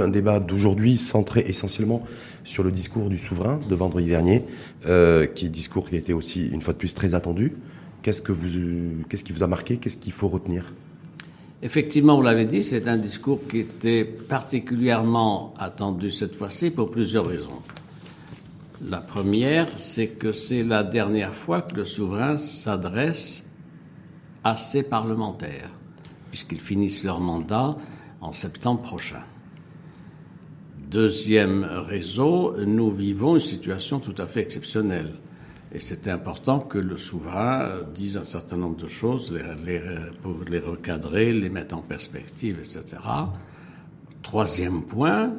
Un débat d'aujourd'hui centré essentiellement sur le discours du souverain de vendredi dernier, euh, qui est discours qui a été aussi une fois de plus très attendu. Qu'est-ce que vous, qu'est-ce qui vous a marqué? Qu'est-ce qu'il faut retenir? Effectivement, vous l'avez dit, c'est un discours qui était particulièrement attendu cette fois-ci pour plusieurs raisons. La première, c'est que c'est la dernière fois que le souverain s'adresse à ses parlementaires, puisqu'ils finissent leur mandat en septembre prochain. Deuxième réseau, nous vivons une situation tout à fait exceptionnelle. Et c'était important que le souverain dise un certain nombre de choses pour les recadrer, les mettre en perspective, etc. Troisième point,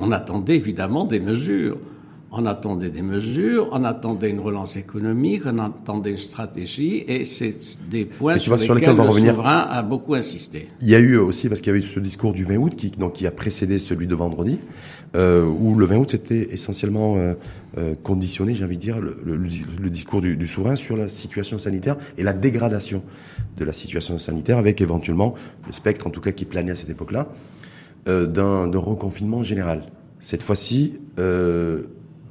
on attendait évidemment des mesures on attendait des mesures, on attendait une relance économique, on attendait une stratégie, et c'est des points sur, lesquels, le souverain a beaucoup insisté. Il y a eu aussi, parce qu'il y a eu ce discours du 20 août qui, donc, qui a précédé celui de vendredi, euh, où le 20 août c'était essentiellement euh, euh, conditionné, j'ai envie de dire, le, le, discours du, du, souverain sur la situation sanitaire et la dégradation de la situation sanitaire, avec éventuellement le spectre, en tout cas qui planait à cette époque-là, euh, d'un reconfinement général. Cette fois-ci, euh,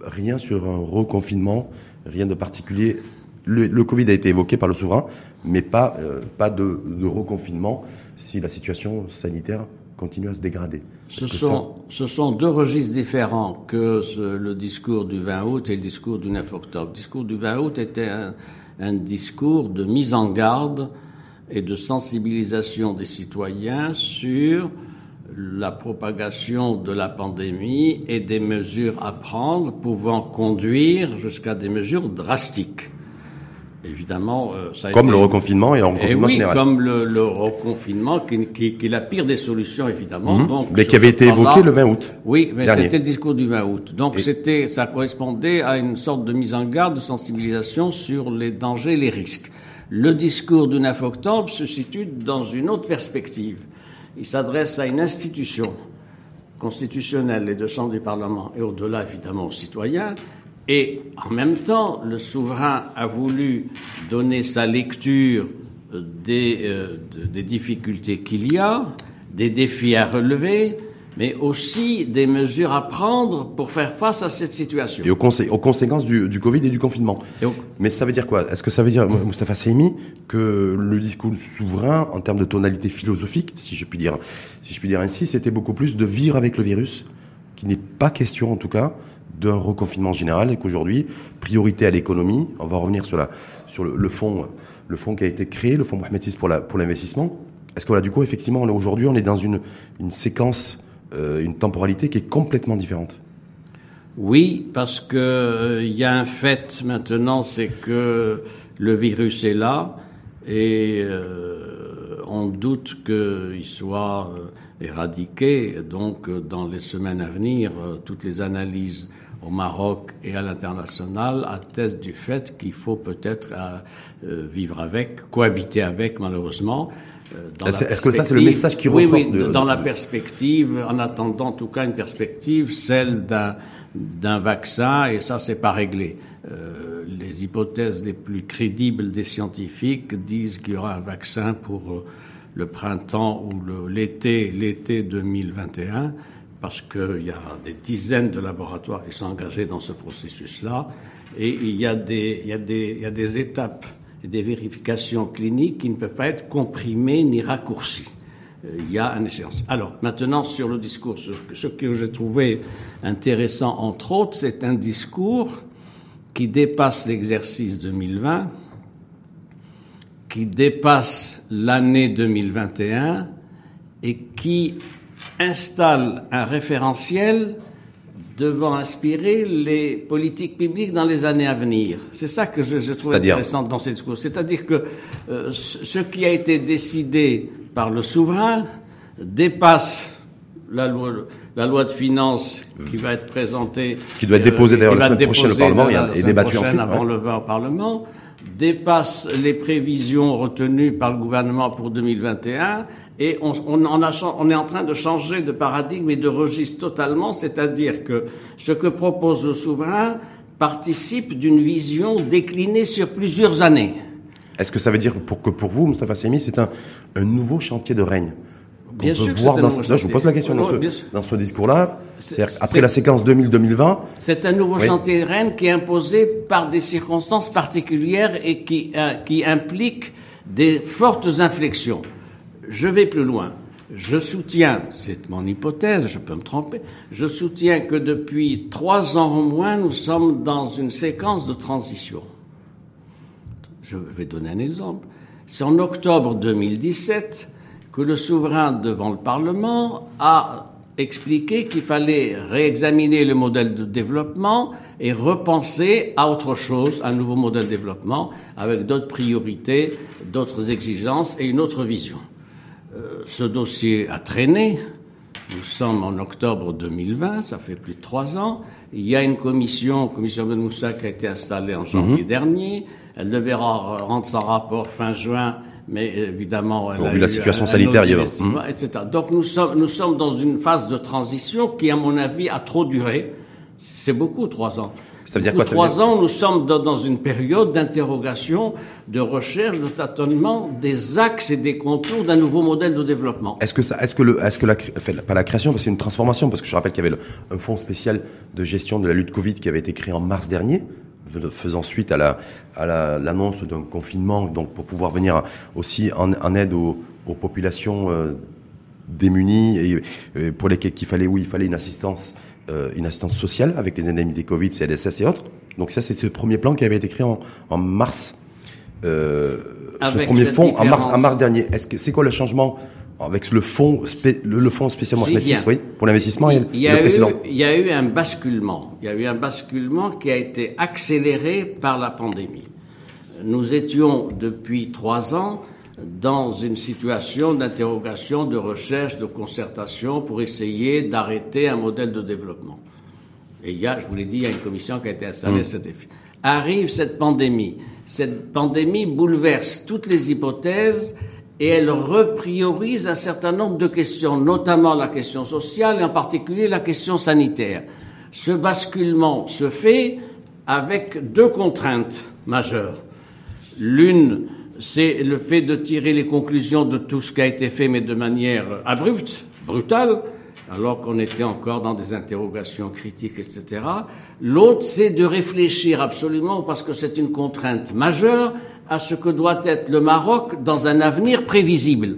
rien sur un reconfinement, rien de particulier. Le, Covid a été évoqué par le souverain, mais pas, euh, pas de, de, reconfinement si la situation sanitaire continue à se dégrader. Ce sont, ce sont, deux registres différents que le discours du 20 août et le discours du 9 octobre. Le discours du 20 août était un, un discours de mise en garde et de sensibilisation des citoyens sur la propagation de la pandémie et des mesures à prendre pouvant conduire jusqu'à des mesures drastiques. Évidemment, euh, ça a comme le reconfinement et le reconfinement oui, comme le, reconfinement, qui, qui, est la pire des solutions, évidemment. Mhm. Donc, mais qui avait été évoqué le 20 août. Oui, mais c'était le discours du 20 août. Donc, c'était, ça correspondait à une sorte de mise en garde, de sensibilisation sur les dangers et les risques. Le discours du 9 octobre se situe dans une autre perspective il s'adresse à une institution constitutionnelle, les deux chambres du Parlement, et au-delà évidemment aux citoyens. Et en même temps, le souverain a voulu donner sa lecture des, euh, des difficultés qu'il y a, des défis à relever, mais aussi des mesures à prendre pour faire face à cette situation. Et aux, aux conséquences du, du, Covid et du confinement. mais ça veut dire quoi? Est-ce que ça veut dire, Moustapha Saimi, que le discours souverain, en termes de tonalité philosophique, si je puis dire, si je puis dire ainsi, c'était beaucoup plus de vivre avec le virus, qu'il n'est pas question en tout cas d'un reconfinement général et qu'aujourd'hui, priorité à l'économie. On va revenir sur, la, sur le, le fonds, le fonds qui a été créé, le fonds Mohamed VI pour l'investissement. Pour Est-ce que là, du coup, effectivement, aujourd'hui, on est dans une, une séquence euh, une temporalité qui est complètement différente. Oui, parce que euh, il y a un fait maintenant, c'est que le virus est là et euh, on doute qu'il soit éradiqué. Donc, dans les semaines à venir, toutes les analyses au Maroc et à l'international attestent du fait qu'il faut peut-être vivre avec, cohabiter avec, malheureusement. Euh, est-ce que ça, c'est le message qui ressort Oui, oui, dans la perspective, en attendant en tout cas une perspective, celle d'un d'un vaccin, et ça, c'est pas réglé. Euh, les hypothèses les plus crédibles des scientifiques disent qu'il y aura un vaccin pour euh, le printemps ou l'été, l'été 2021, parce qu'il y a des dizaines de laboratoires qui sont engagés dans ce processus-là, et il y a des, il y a des, il y a des étapes des vérifications cliniques qui ne peuvent pas être comprimées ni raccourcies. Euh, il y a une échéance. Alors, maintenant, sur le discours, ce que j'ai trouvé intéressant, entre autres, c'est un discours qui dépasse l'exercice 2020, qui dépasse l'année 2021 et qui installe un référentiel devant inspirer les politiques publiques dans les années à venir. C'est ça que je, je trouve intéressant dans ces discours. C'est-à-dire que euh, ce qui a été décidé par le souverain dépasse la loi, la loi de finances qui va être présentée. Qui doit être déposée d'ailleurs la semaine prochaine au Parlement et débattue ensuite. avant le vote au Parlement dépasse les prévisions retenues par le gouvernement pour 2021 et on, on, on, a, on, est en train de changer de paradigme et de registre totalement, c'est-à-dire que ce que propose le souverain participe d'une vision déclinée sur plusieurs années. Est-ce que ça veut dire pour que pour vous, Mustafa Semi, c'est un, un nouveau chantier de règne qu'on peut voir dans ce, je vous pose la question dans ce, dans ce discours-là. Après la séquence 2000-2020. C'est un nouveau chantier Rennes qui est imposé par des circonstances particulières et qui, euh, qui implique des fortes inflexions. Je vais plus loin. Je soutiens, c'est mon hypothèse, je peux me tromper, je soutiens que depuis trois ans au moins, nous sommes dans une séquence de transition. Je vais donner un exemple. C'est en octobre 2017 que le souverain devant le Parlement a expliqué qu'il fallait réexaminer le modèle de développement et repenser à autre chose, un nouveau modèle de développement avec d'autres priorités, d'autres exigences et une autre vision. Euh, ce dossier a traîné. Nous sommes en octobre 2020, ça fait plus de trois ans. Il y a une commission, commission Ben Moussa, qui a été installée en janvier mhm. dernier. Elle devait rendre son rapport fin juin, mais évidemment, elle a vu la situation sanitaire, il y a... etc. Donc nous sommes, nous sommes dans une phase de transition qui, à mon avis, a trop duré. C'est beaucoup, trois ans. Ça veut dire quoi Trois ans, nous sommes dans une période d'interrogation, de recherche, de tâtonnement des axes et des contours d'un nouveau modèle de développement. Est-ce que ça, est-ce que le, est-ce que la, pas la création, parce que c'est une transformation, parce que je rappelle qu'il y avait un fonds spécial de gestion de la lutte Covid qui avait été créé en mars dernier, faisant suite à la, à l'annonce d'un confinement, donc pour pouvoir venir aussi en, aide aux, populations euh, démunies et, pour lesquelles qu'il fallait, où il fallait une assistance euh, une assistance sociale avec les indemnités Covid, CLSS et autres. Donc ça, c'est ce premier plan qui avait été créé en, en mars. Euh, ce premier fonds en mars, en mars dernier. Est-ce que c'est quoi le changement avec le fonds, le, fonds spécialement oui, pour l'investissement et il y a le précédent. Eu, il y a eu un basculement. Il y a eu un basculement qui a été accéléré par la pandémie. Nous étions depuis trois ans dans une situation d'interrogation, de recherche, de concertation pour essayer d'arrêter un modèle de développement. Et il y a, je vous l'ai dit, il y a une commission qui a été installée à mmh. cet effet. Arrive cette pandémie. Cette pandémie bouleverse toutes les hypothèses et elle repriorise un certain nombre de questions, notamment la question sociale et en particulier la question sanitaire. Ce basculement se fait avec deux contraintes majeures. L'une, c'est le fait de tirer les conclusions de tout ce qui a été fait, mais de manière abrupte, brutale, alors qu'on était encore dans des interrogations critiques, etc. L'autre, c'est de réfléchir absolument, parce que c'est une contrainte majeure, à ce que doit être le Maroc dans un avenir prévisible.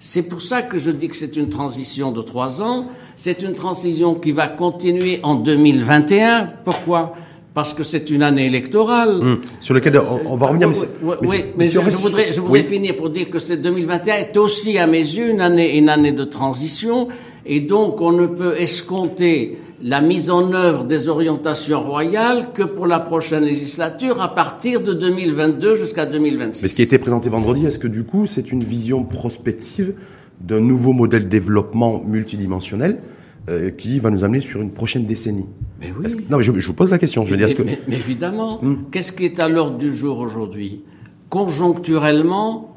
C'est pour ça que je dis que c'est une transition de trois ans. C'est une transition qui va continuer en 2021. Pourquoi? Parce que c'est une année électorale. Hum. Sur lequel on, va revenir. Mais oui, mais, je, voudrais, je voudrais finir pour dire que c'est 2021 est aussi à mes yeux une année, une année de transition, et donc on ne peut escompter la mise en œuvre des orientations royales que pour la prochaine législature à partir de 2022 jusqu'à 2026. Mais ce qui a été présenté vendredi, est-ce que du coup c'est une vision prospective d'un nouveau modèle de développement multidimensionnel euh, qui va nous amener sur une prochaine décennie. Mais oui. non, mais je, vous pose la question. Je veux dire, que... mais, évidemment, hmm. qu'est-ce qui est à l'ordre du jour aujourd'hui? Conjoncturellement,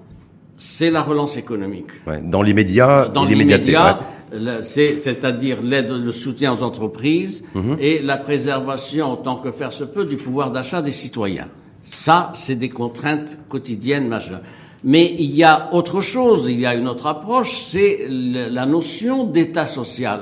c'est la relance économique. Ouais, dans l'immédiat, dans l'immédiat, c'est-à-dire l'aide, le soutien aux entreprises mhm. et la préservation, autant que faire se peut, du pouvoir d'achat des citoyens. Ça, c'est des contraintes quotidiennes majeures. Mais il y a autre chose, il y a une autre approche, c'est la notion d'état social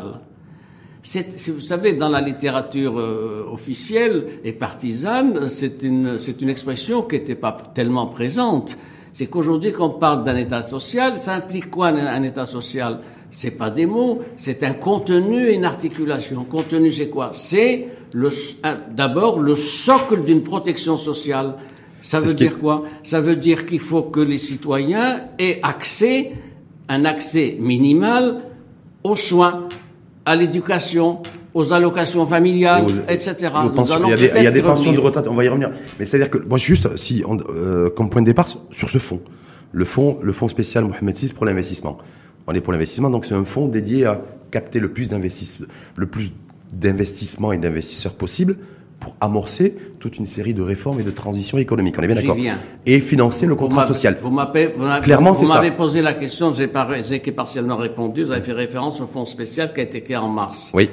vous savez, dans la littérature euh, officielle et partisane, c'est une, c'est une expression qui n'était pas tellement présente. C'est qu'aujourd'hui, quand on parle d'un État social, ça implique quoi un, État social? C'est pas des mots, c'est un contenu et une articulation. Contenu, c'est quoi? C'est le, d'abord le socle d'une protection sociale. Ça veut dire quoi? Ça veut dire qu'il faut que les citoyens aient accès, un accès minimal aux soins, à l'éducation, aux allocations familiales, etc. il y a des, il y a des pensions de retraite, on va y revenir. Mais c'est-à-dire que, moi, juste, si, on, euh, comme point de départ, sur ce fonds, le fonds, le fonds spécial Mohamed VI pour l'investissement. On est pour l'investissement, donc c'est un fonds dédié à capter le plus d'investissements, le plus d'investissements et d'investisseurs possibles pour amorcer toute une série de réformes et de transitions économiques. On est bien d'accord Et financer le contrat social. Vous m'avez Clairement, c'est ça. Vous m'avez posé la question, j'ai partiellement répondu. Vous avez fait référence au fonds spécial qui a été créé en mars. Oui.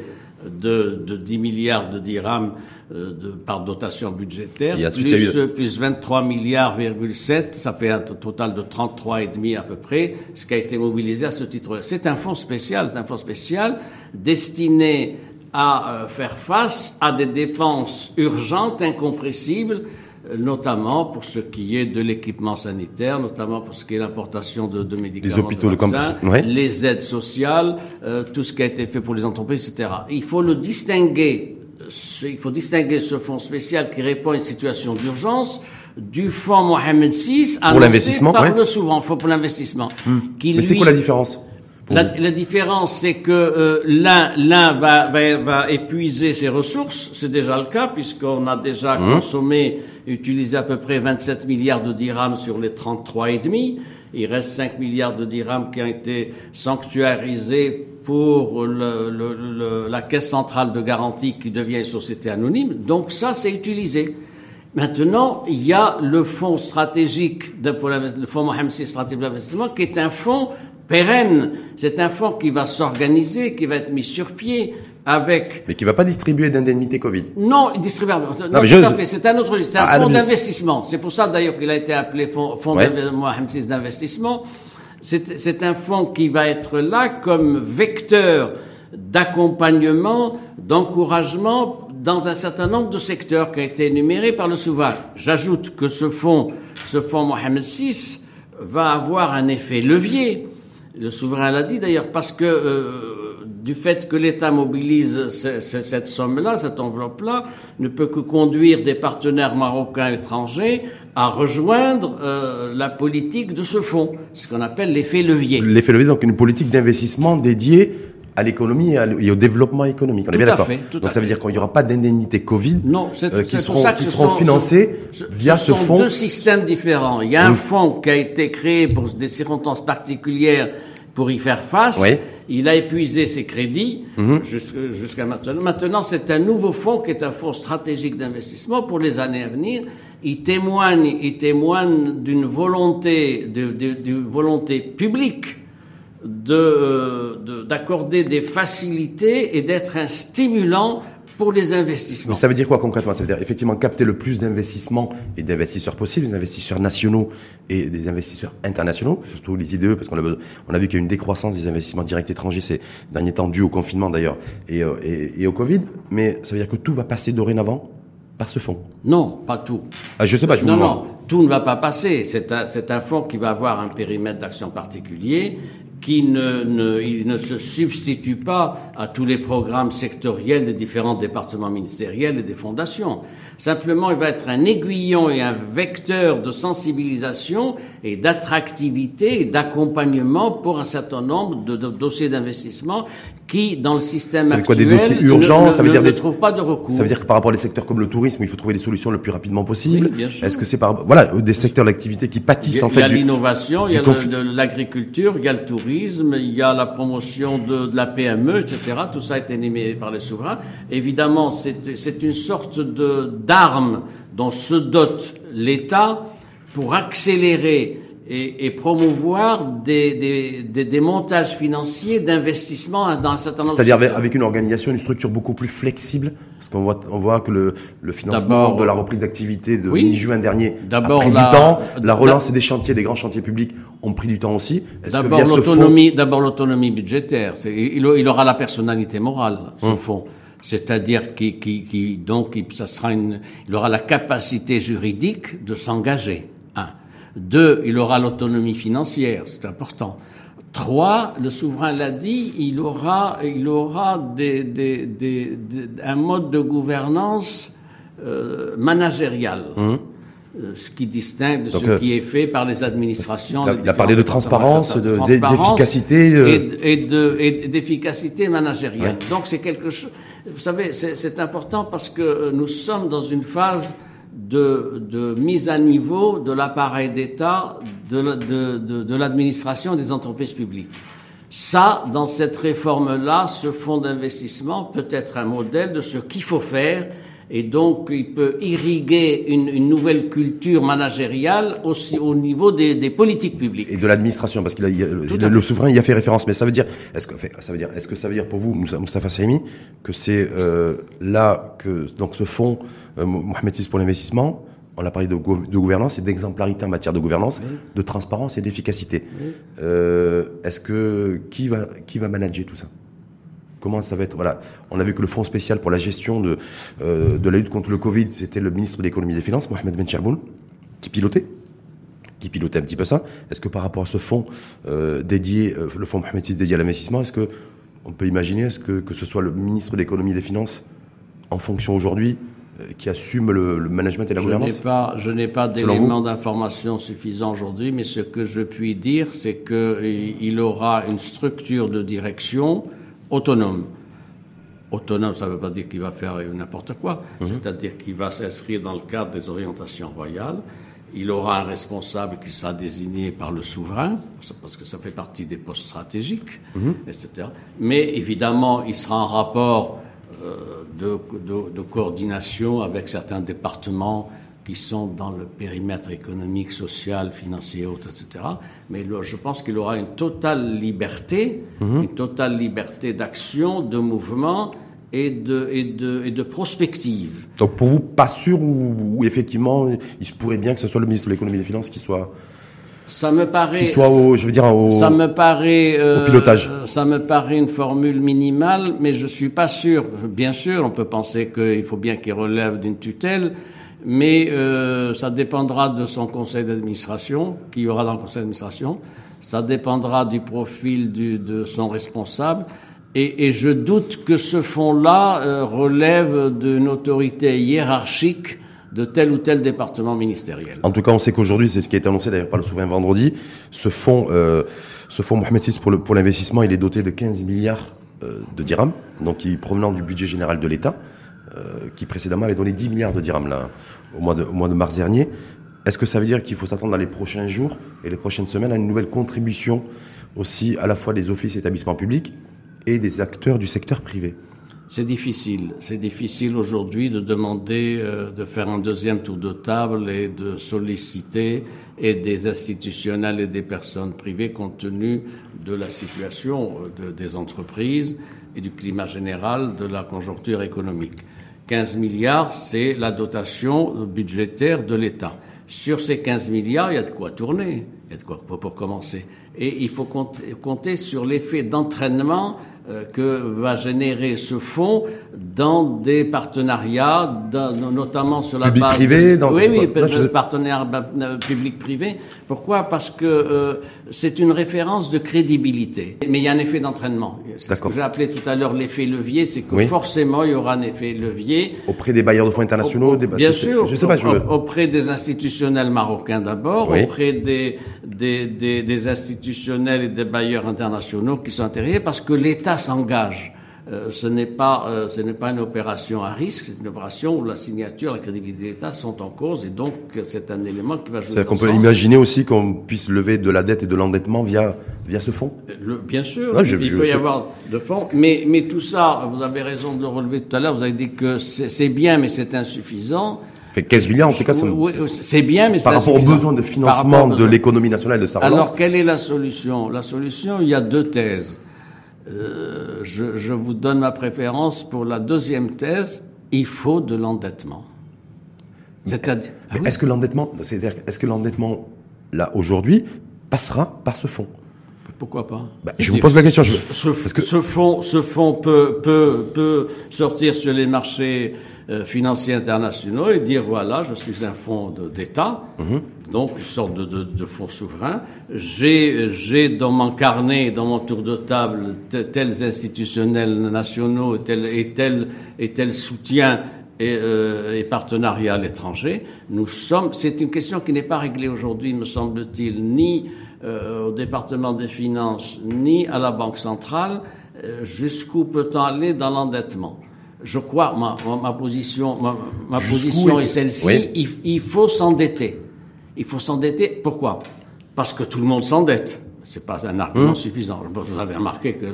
de, de 10 milliards de dirhams euh, de, par dotation budgétaire, plus, eu- euh, plus 23 milliards, 7, ça fait un total de 33 et demi à peu près, ce qui a été mobilisé à ce titre-là. C'est un fonds spécial, c'est un fonds spécial destiné à euh, faire face à des dépenses urgentes, incompressibles, euh, notamment pour ce qui est de l'équipement sanitaire, notamment pour ce qui est l'importation de, de médicaments, hôpitaux de vaccins, campus, ouais. les aides sociales, euh, tout ce qui a été fait pour les entreprises, etc. Il faut le distinguer. Il faut distinguer ce fonds spécial qui répond à une situation d'urgence du fonds Mohamed VI annoncé l'investissement, par ouais. le souverain, fonds pour l'investissement. qui, Mais c'est quoi la différence? pour la, la différence, c'est que euh, l'un l'un va, va, va épuiser ses ressources, c'est déjà le cas puisqu'on a déjà Mmh. consommé, utilisé à peu près 27 milliards de dirhams sur les 33 et demi. Il reste 5 milliards de dirhams qui ont été sanctuarisés pour le, le- le- la caisse centrale de garantie qui devient une société anonyme. Donc ça, c'est utilisé. Maintenant, il y a le fonds stratégique, de, le fonds Mohamed VI stratégique d'investissement, qui est un fonds pérenne. C'est un fonds qui va s'organiser, qui va être mis sur pied avec Mais qui va pas distribuer d'indemnité Covid. non, distribuable. Non, mais tout je- à fait. C'est un autre. C'est un Ah, fonds mais- d'investissement. C'est pour ça d'ailleurs qu'il a été appelé fonds, fonds Ouais. d'inve- Mohamed VI d'investissement. C'est c'est un fonds qui va être là comme vecteur d'accompagnement, d'encouragement dans un certain nombre de secteurs qui a été énuméré par le souverain. J'ajoute que ce fonds, ce fonds Mohamed VI, va avoir un effet levier. Le souverain l'a dit d'ailleurs parce que euh, du fait que l'État mobilise ce- ce- cette somme-là, cette enveloppe-là, ne peut que conduire des partenaires marocains étrangers à rejoindre euh, la politique de ce fonds, ce qu'on appelle l'effet levier. L'effet levier, donc une politique d'investissement dédiée à l'économie et, au développement économique. On Tout est bien d'accord. Donc ça veut fait. dire qu'il n'y aura pas d'indemnité Covid Non, euh, qui seront, qui ce seront sont- financées ce- via ce ce sont fonds. deux systèmes différents. Il y a un fonds qui a été créé pour des circonstances particulières pour y faire face. Oui. Il a épuisé ses crédits Mhm. jusqu'à maintenant. Maintenant, c'est un nouveau fonds qui est un fonds stratégique d'investissement pour les années à venir. Il témoigne, il témoigne d'une volonté, de, de- d'une volonté publique de, euh, de- d'accorder des facilités et d'être un stimulant pour les investissements. Mais ça veut dire quoi concrètement? Ça veut dire effectivement capter le plus d'investissements et d'investisseurs possibles, des investisseurs nationaux et des investisseurs internationaux, surtout les IDE, parce qu'on a, besoin- on a vu qu'il y a une décroissance des investissements directs étrangers ces derniers temps, dû au confinement d'ailleurs, et, euh, et, et au Covid. Mais ça veut dire que tout va passer dorénavant par ce fonds? Non, pas tout. Ah, je sais pas, je vous Non, demande. non, tout ne va pas passer. C'est un, c'est un fonds qui va avoir un périmètre d'action particulier, qui ne, il ne se substitue pas à tous les programmes sectoriels des différents départements ministériels et des fondations. Simplement, il va être un aiguillon et un vecteur de sensibilisation et d'attractivité et d'accompagnement pour un certain nombre de, de dossiers d'investissement qui, dans le système Ça veut dire quoi, actuel, des dossiers urgents, ne, ça veut ne- dire ne des- trouvent pas de recours. Ça veut dire que par rapport à des secteurs comme le tourisme, il faut trouver des solutions le plus rapidement possible. Oui. Est-ce que c'est par voilà des secteurs d'activité qui pâtissent a, en il y a fait l'innovation, il y a l'agriculture, il y a le tourisme, il y a la promotion de, de la PME, etc. Tout ça est énuméré par les souverains. Évidemment, c'est c'est une sorte de d'arme dont se dote l'État pour accélérer et, et promouvoir des, des, des, des montages financiers d'investissement dans un certain nombre de C'est-à-dire avec, une organisation, une structure beaucoup plus flexible, parce qu'on voit, on voit que le, le financement de la reprise d'activité de oui. mi-juin dernier a pris la- du temps. La la- relance des chantiers, des grands chantiers publics ont pris du temps aussi. D'abord l'autonomie, d'abord l'autonomie budgétaire. Il aura la personnalité morale, ce Hum. fonds. C'est-à-dire qui, qui, qui, donc, ça sera une, il aura la capacité juridique de s'engager. Un. Deux, il aura l'autonomie financière, c'est important. Trois, le souverain l'a dit, il aura, il aura des, des, des, un mode de gouvernance euh, managérial. Euh, ce qui distingue de. Donc, ce euh, qui est fait par les administrations. il a- parlé de transparence, de- d'efficacité, euh. et de- et de d'efficacité managériale. Donc c'est quelque chose. Vous savez, c'est important parce que euh, nous sommes dans une phase de, de mise à niveau de l'appareil d'État, de l'administration des entreprises publiques. Ça, dans cette réforme-là, ce fonds d'investissement peut être un modèle de ce qu'il faut faire Et donc, il peut irriguer une, une nouvelle culture managériale aussi au niveau des, des politiques publiques. Et de l'administration, parce a, le, le, souverain y a fait référence. Mais ça veut dire, est-ce que ça veut dire, est-ce que ça veut dire pour vous, Moustapha Saimi, que c'est euh, là que donc ce fonds euh, Mohamed VI pour l'investissement on a parlé de, de gouvernance et d'exemplarité en matière de gouvernance, de transparence et d'efficacité. Euh, Est-ce que qui va qui va manager tout ça? Comment ça va être Voilà, on a vu que le fonds spécial pour la gestion de euh, de la lutte contre le Covid, c'était le ministre de l'économie et des finances, Mohamed Ben Chaboun, qui pilotait qui pilotait un petit peu ça. Est-ce que par rapport à ce fonds euh, dédié, euh, le fonds Mohamed VI dédié à l'investissement, est-ce que on peut imaginer, est-ce que, que ce soit le ministre de l'économie et des finances en fonction aujourd'hui euh, qui assume le, le, management et la je gouvernance pas, Je n'ai pas d'éléments d'information suffisants aujourd'hui, mais ce que je puis dire, c'est qu'il aura une structure de direction autonome. Autonome, ça ne veut pas dire qu'il va faire n'importe quoi, mmh. c'est-à-dire qu'il va s'inscrire dans le cadre des orientations royales. Il aura un responsable qui sera désigné par le souverain, parce que ça fait partie des postes stratégiques, mmh. etc. Mais évidemment, il sera en rapport euh, de, de, de, coordination avec certains départements qui sont dans le périmètre économique, social, financier, etc. Mais je pense qu'il aura une totale liberté, mmh. une totale liberté d'action, de mouvement et de, et, de, et de prospective. Donc pour vous, pas sûr ou, ou, effectivement, il se pourrait bien que ce soit le ministre de l'économie et des finances qui soit ça me paraît. Qui soit au, je veux dire, au, ça me paraît, euh, au pilotage. Ça me paraît une formule minimale, mais je suis pas sûr. Bien sûr, on peut penser qu'il faut bien qu'il relève d'une tutelle, mais euh, ça dépendra de son conseil d'administration, qui y aura dans le conseil d'administration. Ça dépendra du profil de son responsable. Et, je doute que ce fonds-là euh, relève d'une autorité hiérarchique de tel ou tel département ministériel. En tout cas, on sait qu'aujourd'hui, c'est ce qui a été annoncé d'ailleurs par le souverain vendredi, ce fonds, euh, Mohamed pour, l'investissement, il est doté de 15 milliards de dirhams, donc provenant du budget général de l'État, qui précédemment avait donné 10 milliards de dirhams là, au, mois de, mars dernier. Est-ce que ça veut dire qu'il faut s'attendre dans les prochains jours et les prochaines semaines à une nouvelle contribution aussi à la fois des offices et établissements publics et des acteurs du secteur privé? C'est difficile. C'est difficile aujourd'hui de demander euh, de faire un deuxième tour de table et de solliciter des institutionnels et des personnes privées compte tenu de la situation euh, de, des entreprises et du climat général de la conjoncture économique. 15 milliards, c'est la dotation budgétaire de l'État. Sur ces 15 milliards, il y a de quoi tourner, il y a de quoi pour, commencer. Et il faut compter, compter sur l'effet d'entraînement euh, que va générer ce fonds dans des partenariats, dans, notamment sur la public base... Privé, dans oui, oui, non, je... partenaires euh, public-privé. Pourquoi? Parce que euh, c'est une référence de crédibilité. Mais il y a un effet d'entraînement. C'est ce que j'ai appelé tout à l'heure l'effet levier, c'est que oui. forcément il y aura un effet levier. Auprès des bailleurs de fonds internationaux au, Bien sûr, je sais pas, je... auprès des institutionnels marocains d'abord, oui. auprès des, des, des, des institutionnels et des bailleurs internationaux qui sont intéressés, parce que l'État s'engage. Euh, ce n'est pas, euh, ce n'est pas une opération à risque, c'est une opération où la signature, la crédibilité de l'État sont en cause, et donc c'est un élément qui va jouer. C'est-à-dire qu'on peut imaginer aussi qu'on puisse lever de la dette et de l'endettement via via ce fonds? Le, bien sûr, non, je, il je, peut y avoir de fonds, mais mais tout ça, vous avez raison de le relever tout à l'heure. Vous avez dit que c'est bien, mais c'est insuffisant. Fait 15 milliards, en tout cas, c'est bien, mais par rapport aux besoins de financement de l'économie nationale de sa relance. Alors, quelle est la solution? La solution, il y a deux thèses. Euh, je, je, vous donne ma préférence pour la deuxième thèse. Il faut de l'endettement. C'est-à-dire. Ah oui. Est-ce que l'endettement, c'est-à-dire, est-ce que l'endettement là aujourd'hui passera par ce fonds? Pourquoi pas? Bah, Je vous pose la question. Je... Ce, parce que... ce fonds, ce fonds peut, peut, peut sortir sur les marchés euh, financiers internationaux et dire voilà, je suis un fonds d'État, mm -hmm. Donc une sorte de, de, de fonds souverain. J'ai dans mon carnet, dans mon tour de table, tels institutionnels nationaux et tel, et tel, et tel soutien et, euh, et partenariat à l'étranger. Nous sommes. C'est une question qui n'est pas réglée aujourd'hui, me semble-t-il, ni euh, au département des finances, ni à la banque centrale. Euh, Jusqu'où peut-on aller dans l'endettement je crois, ma, ma, ma position, ma, ma position est celle-ci, oui. il, il, faut s'endetter. Il faut s'endetter, pourquoi? Parce que tout le monde s'endette. c'est pas un argument hum. suffisant. Vous avez remarqué que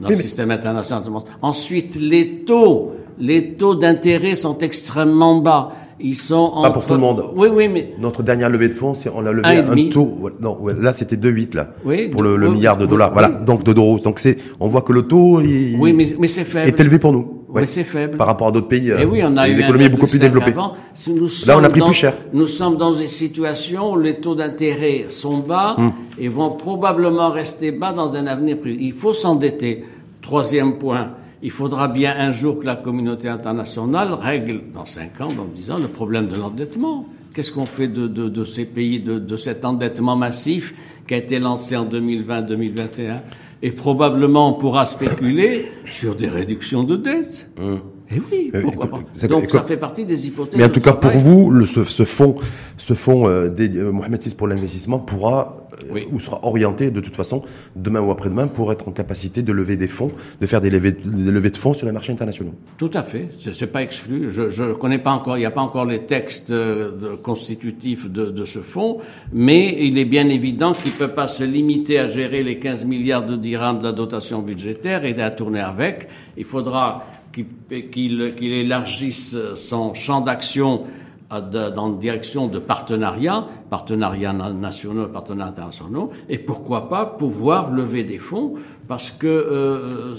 dans le système international, ensuite les taux, les taux d'intérêt sont extrêmement bas. Ils sont Pas pour tout le monde. Oui, oui, mais notre dernière levée de fonds, c'est on a levé un, taux. Non, là c'était 2,8 là oui, pour le, milliard de dollars. voilà, donc de d'euros. Donc c'est, on voit que le taux, il, mais, mais est élevé pour nous. Oui, c'est faible. Par rapport à d'autres pays, Et oui, on a les économies beaucoup plus développées. Nous là, on a pris plus cher. Nous sommes dans une situation où les taux d'intérêt sont bas hum. et vont probablement rester bas dans un avenir plus. Il faut s'endetter. Troisième point il faudra bien un jour que la communauté internationale règle, dans cinq ans, dans dix ans, le problème de l'endettement. Qu'est-ce qu'on fait de, de, de, ces pays, de, de, cet endettement massif qui a été lancé en 2020-2021 Et probablement, on pourra spéculer sur des réductions de dettes. Mmh. Eh oui, euh, pourquoi pas. Donc ça fait partie des hypothèses. Mais en tout cas, pour vous, le, ce, ce, fonds, ce fonds euh, euh Mohamed VI pour l'investissement pourra euh, ou sera orienté de toute façon demain ou après-demain pour être en capacité de lever des fonds, de faire des levées, des levées de fonds sur les marchés internationaux. Tout à fait, c'est pas exclu. Je ne connais pas encore, il n'y a pas encore les textes constitutifs de, de, ce fonds, mais il est bien évident qu'il peut pas se limiter à gérer les 15 milliards de dirhams de la dotation budgétaire et à tourner avec. Il faudra qu'il élargisse son champ d'action dans la direction de partenariats, partenariats nationaux partenariats internationaux, et pourquoi pas pouvoir lever des fonds, parce que euh,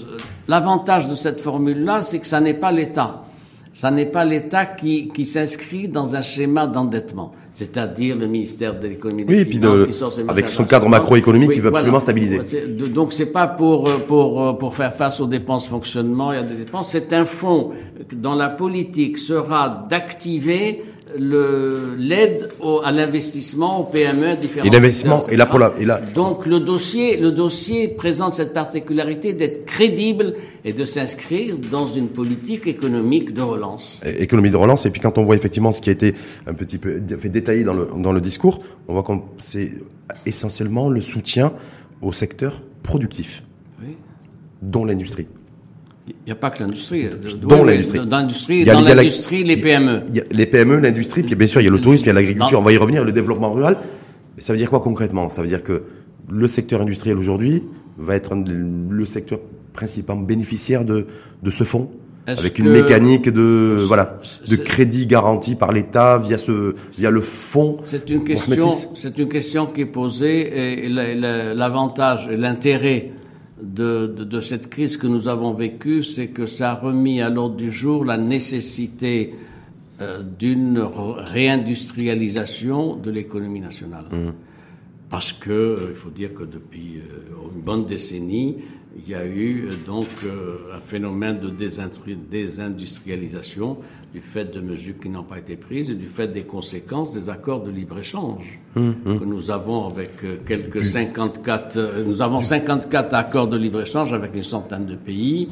l'avantage de cette formule-là, c'est que ça n'est pas l'État. Ça n'est pas l'État qui, qui s'inscrit dans un schéma d'endettement c'est-à-dire le ministère de l'économie des oui, Finances, avec son cadre macroéconomique qui veut absolument stabiliser. Donc c'est pas pour pour pour faire face aux dépenses fonctionnement et à des dépenses, c'est un fonds dont la politique sera d'activer l'aide à l'investissement aux PME différents et l'investissement et là pour la et là donc le dossier le dossier présente cette particularité d'être crédible et de s'inscrire dans une politique économique de relance. Économie de relance et puis quand on voit effectivement ce qui a été un petit peu fait détaillé dans le dans le discours on voit que c'est essentiellement le soutien au secteur productif oui. dont l'industrie il n'y a pas que l'industrie. Dans l'industrie. Dans l'industrie, dans l'industrie, les PME. Il y a les PME, l'industrie, puis bien sûr, il y a le tourisme, il y a l'agriculture, on va y revenir, le développement rural. Mais ça veut dire quoi concrètement? Ça veut dire que le secteur industriel aujourd'hui va être le secteur principalement bénéficiaire de, de ce fonds avec une mécanique de voilà de crédit garanti par l'État via ce via le fonds. C'est une question c'est une question qui est posée et l'avantage et l'intérêt de, de, de, cette crise que nous avons vécue, c'est que ça a remis à l'ordre du jour la nécessité euh, d'une réindustrialisation de l'économie nationale. Mmh. Parce que, euh, il faut dire que depuis euh, une bonne décennie, il y a eu donc un phénomène de désindustrialisation du fait de mesures qui n'ont pas été prises et du fait des conséquences des accords de libre-échange hum, hum. que nous avons avec euh, quelques 54, euh, nous avons 54 accords de libre-échange avec une centaine de pays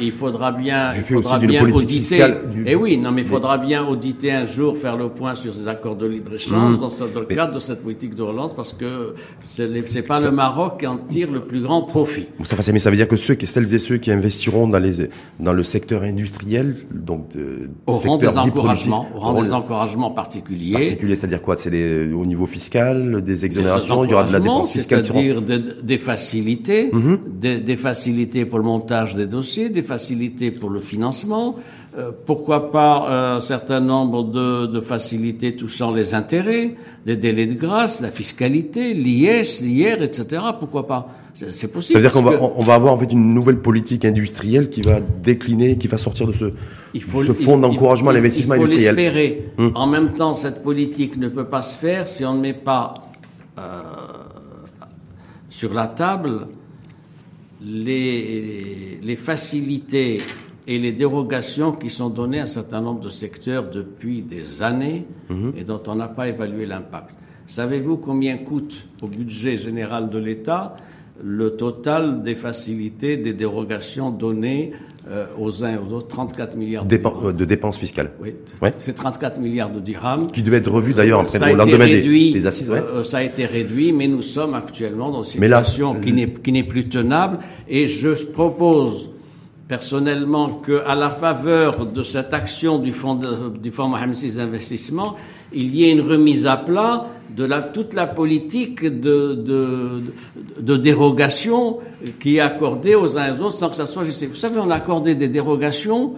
il faudra bien, il faudra bien auditer. Et eh oui, non, mais il faudra bien auditer un jour, faire le point sur ces accords de libre-échange mmh. dans, le cadre de cette politique de relance, parce que c'est pas le Maroc qui en tire le plus grand profit. Ça, mais ça veut dire que ceux, celles et ceux qui investiront dans les, dans le secteur industriel, donc de, auront des encouragements, auront des encouragements particuliers. Particuliers, c'est-à-dire quoi? C'est au niveau fiscal, des exonérations, il y aura de la dépense fiscale. C'est-à-dire des, des, facilités, mmh. des, des facilités pour le montage des dossiers des facilités pour le financement, euh, pourquoi pas euh, un certain nombre de, de, facilités touchant les intérêts, des délais de grâce, la fiscalité, l'IS, l'IR, etc. Pourquoi pas? C'est possible. C'est-à-dire qu'on va, on va avoir en fait une nouvelle politique industrielle qui va décliner, qui va sortir de ce, faut, ce fonds d'encouragement à l'investissement industriel. Il faut l'espérer. Hum. En même temps, cette politique ne peut pas se faire si on ne met pas euh, sur la table les, les facilités et les dérogations qui sont données à un certain nombre de secteurs depuis des années mhm. et dont on n'a pas évalué l'impact. Savez-vous combien coûte au budget général de l'État le total des facilités, des dérogations données euh, aux uns et aux autres, 34 milliards de, dirhams. de dépenses fiscales. Oui, c'est 34 milliards de dirhams. Qui devaient être revus d'ailleurs après au lendemain réduit, des, assises. Ouais. Euh, ça a été réduit, mais nous sommes actuellement dans une situation qui n'est qui n'est plus tenable. Et je propose personnellement qu'à la faveur de cette action du Fonds, du fonds Mohamed VI d'investissement, il y ait une remise à plat de la, toute la politique de, de, de dérogation qui est accordée aux uns et aux autres sans que ça soit juste. Vous savez, on a accordé des dérogations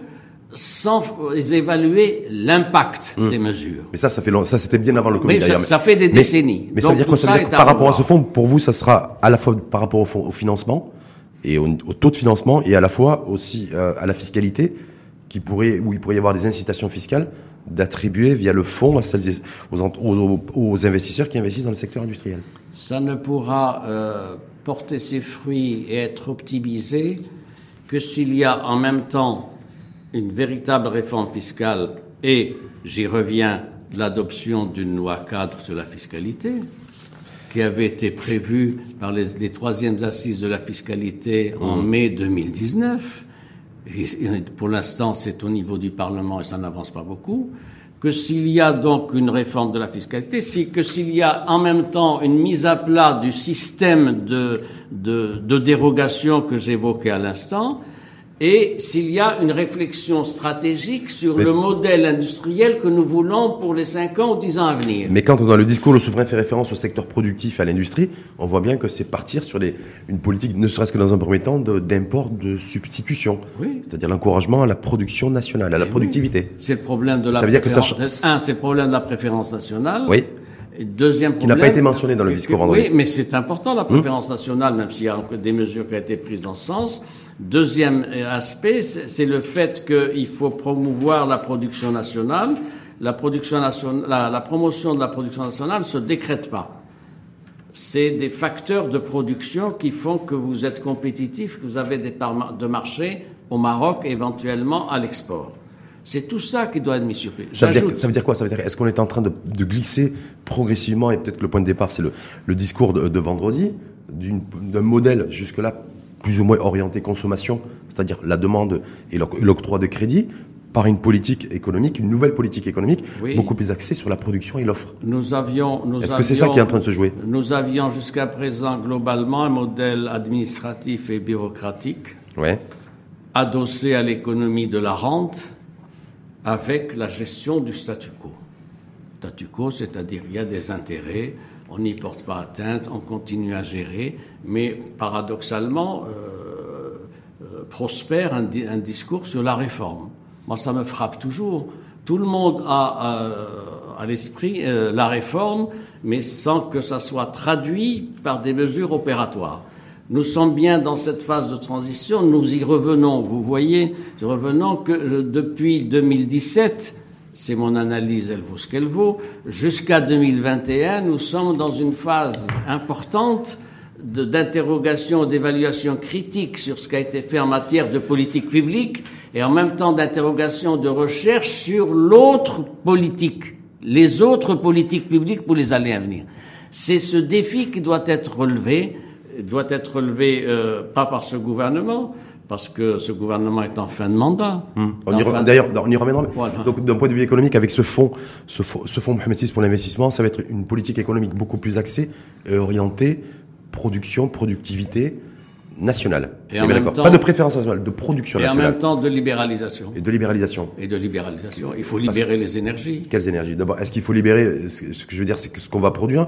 sans évaluer l'impact Hum. des mesures. Mais ça, ça fait long- ça c'était bien avant le Covid Mais ça, fait des Mais- décennies. Mais ça veut dire quoi? Ça veut dire est que par rapport à ce fonds, pour vous, ça sera à la fois par rapport au, fonds, au financement et au, au taux de financement et à la fois aussi euh, à la fiscalité qui pourrait, où il pourrait y avoir des incitations fiscales d'attribuer via le fonds à celles aux investisseurs qui investissent dans le secteur industriel. Ça ne pourra euh, porter ses fruits et être optimisé que s'il y a en même temps une véritable réforme fiscale et, j'y reviens, l'adoption d'une loi cadre sur la fiscalité qui avait été prévue par les, les troisièmes assises de la fiscalité en mai 2019. Et, et pour l'instant, c'est au niveau du Parlement et ça n'avance pas beaucoup. Que s'il y a donc une réforme de la fiscalité, si, que s'il y a en même temps une mise à plat du système de, de, de dérogation que j'évoquais à l'instant, et s'il y a une réflexion stratégique sur Mais- le modèle industriel que nous voulons pour les 5 ans ou 10 ans à venir. Mais quand dans le discours, le souverain fait référence au secteur productif, à l'industrie, on voit bien que c'est partir sur une politique, ne serait-ce que dans un premier temps, d'import de, substitution. Oui. C'est-à-dire l'encouragement à la production nationale, à la Eh oui. productivité. C'est le problème de la Ça veut dire que ça préférence- Un, c'est le problème de la préférence nationale. Oui. Et deuxième Qui n'a problème. pas été mentionné dans le discours que-. Oui, mais c'est important la préférence nationale, même s'il y a des mesures qui ont été prises dans ce sens. Deuxième euh, aspect, c'est le fait qu'il faut promouvoir la production nationale. La production nationale, la, la promotion de la production nationale ne se décrète pas. C'est des facteurs de production qui font que vous êtes compétitif, que vous avez des parts de marché au Maroc et éventuellement à l'export. C'est tout ça qui doit être mis sur pied. Ça veut, dire, J'ajoute- ça veut dire quoi? Ça veut dire est-ce qu'on est en train de, de glisser progressivement et peut-être que le point de départ c'est le, le discours de, de vendredi d'un modèle jusque-là plus ou moins orienté consommation, c'est-à-dire la demande et l'oc- et l'octroi de crédit par une politique économique, une nouvelle politique économique Oui. beaucoup plus axée sur la production et l'offre. Nous avions, nous Est-ce que c'est ça qui est en train de se jouer? Nous avions jusqu'à présent globalement un modèle administratif et bureaucratique Ouais. adossé à l'économie de la rente avec la gestion du statu quo. Statu quo, c'est-à-dire il y a des intérêts, on n'y porte pas atteinte, on continue à gérer, mais paradoxalement euh, euh, prospère un, di- un discours sur la réforme. Moi, ça me frappe toujours. Tout le monde a à l'esprit euh, la réforme, mais sans que ça soit traduit par des mesures opératoires. Nous sommes bien dans cette phase de transition, nous y revenons. Vous voyez, revenons que depuis 2017, c'est mon analyse, elle vaut ce qu'elle vaut, jusqu'à 2021, nous sommes dans une phase importante d'interrogation, d'évaluation critique sur ce qui a été fait en matière de politique publique et en même temps d'interrogation, de recherche sur l'autre politique, les autres politiques publiques pour les années à venir. C'est ce défi qui doit être relevé, doit être relevé euh, pas par ce gouvernement, parce que ce gouvernement est en fin de mandat. De- D'ailleurs, on y reviendra. Voilà. Donc, d'un point de vue économique, avec ce fonds, ce fonds, ce fonds Mohamed VI pour l'investissement, ça va être une politique économique beaucoup plus axée et orientée production, productivité nationale. Et en même temps- Pas de préférence nationale, de production Et en nationale même temps de libéralisation. et de libéralisation. Et de libéralisation. Il faut libérer les énergies. Quelles énergies? D'abord, est-ce qu'il faut libérer ce ce que je veux dire, c'est que ce qu'on va produire,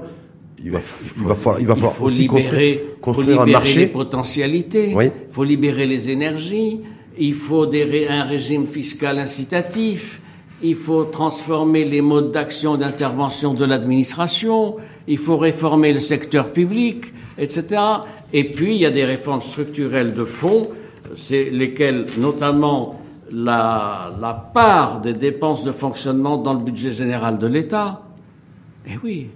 il va, il va falloir, il va falloir faut aussi libérer, construire, construire faut un libérer les marché. potentialités. Oui. Il faut libérer les énergies. Il faut des un régime fiscal incitatif. Il faut transformer les modes d'action d'intervention de l'administration. Il faut réformer le secteur public, etc. Et puis, il y a des réformes structurelles de fond, c'est lesquelles, notamment, la, la part des dépenses de fonctionnement dans le budget général de l'État. Eh oui,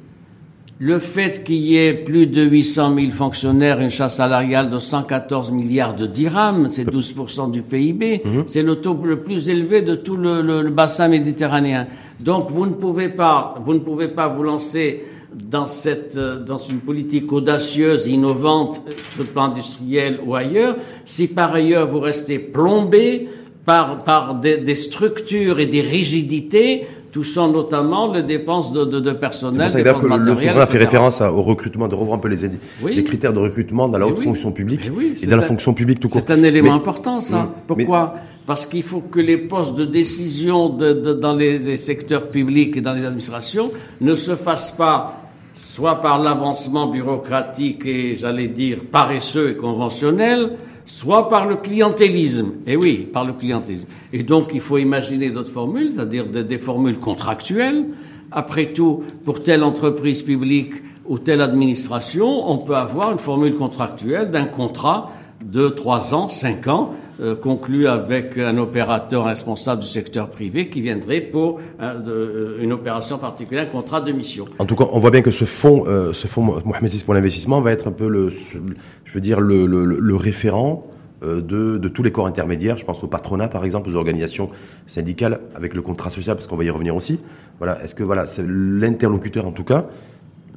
le fait qu'il y ait plus de 800 000 fonctionnaires, une chasse salariale de 114 milliards de dirhams, c'est 12% du PIB, c'est le taux le plus élevé de tout le, le- le bassin méditerranéen. Donc vous ne pouvez pas, vous ne pouvez pas vous lancer dans cette, euh, dans une politique audacieuse, innovante euh, sur le plan industriel ou ailleurs, si par ailleurs vous restez plombé par, par des, des structures et des rigidités touchant notamment les dépenses de, de, de personnel. C'est pour ça que le, souverain fait référence au recrutement, de revoir un peu les, les critères de recrutement dans la haute fonction publique et dans la fonction publique tout court. C'est un élément important, ça. Pourquoi? Parce qu'il faut que les postes de décision de, dans les, les secteurs publics et dans les administrations ne se fassent pas soit par l'avancement bureaucratique et, j'allais dire, paresseux et conventionnel, soit par le clientélisme. Et oui, par le clientélisme. Et donc, il faut imaginer d'autres formules, c'est-à-dire des, formules contractuelles. Après tout, pour telle entreprise publique ou telle administration, on peut avoir une formule contractuelle d'un contrat de trois ans, cinq ans, euh, avec un opérateur responsable du secteur privé qui viendrait pour euh, euh, une opération particulière, un contrat de mission. En tout cas, on voit bien que ce fonds, ce fonds Mohamed VI pour l'investissement va être un peu le, je veux dire, le, le, le référent de, de, tous les corps intermédiaires. Je pense au patronat, par exemple, aux organisations syndicales, avec le contrat social, parce qu'on va y revenir aussi. Voilà. Est-ce que voilà, c'est l'interlocuteur en tout cas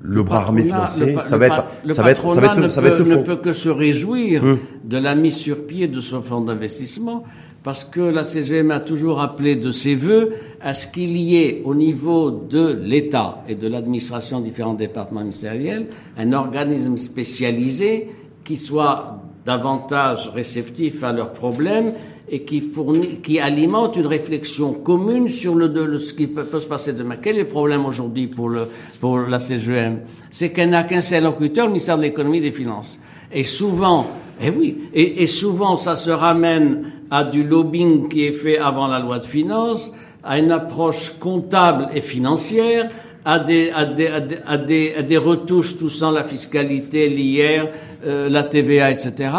le bras armé financier, ça, va être, ça va être, ça va être, ça va être, ne peut que se réjouir hum. de la mise sur pied de ce fonds d'investissement, parce que la CGM a toujours appelé de ses voeux à ce qu'il y ait au niveau de l'État et de l'administration différents départements ministériels un organisme spécialisé qui soit davantage réceptif à leurs problèmes et qui fournit, qui alimente une réflexion commune sur le, ce qui peut, se passer demain. Quel est le problème aujourd'hui pour le, pour la CGM? C'est qu'elle n'a qu'un seul locuteur, le ministère de l'économie et des finances. Et souvent, eh oui, et, et, souvent ça se ramène à du lobbying qui est fait avant la loi de finances, à une approche comptable et financière, à des, à des, à des, à des, retouches touchant la fiscalité, l'IR, euh, la TVA, etc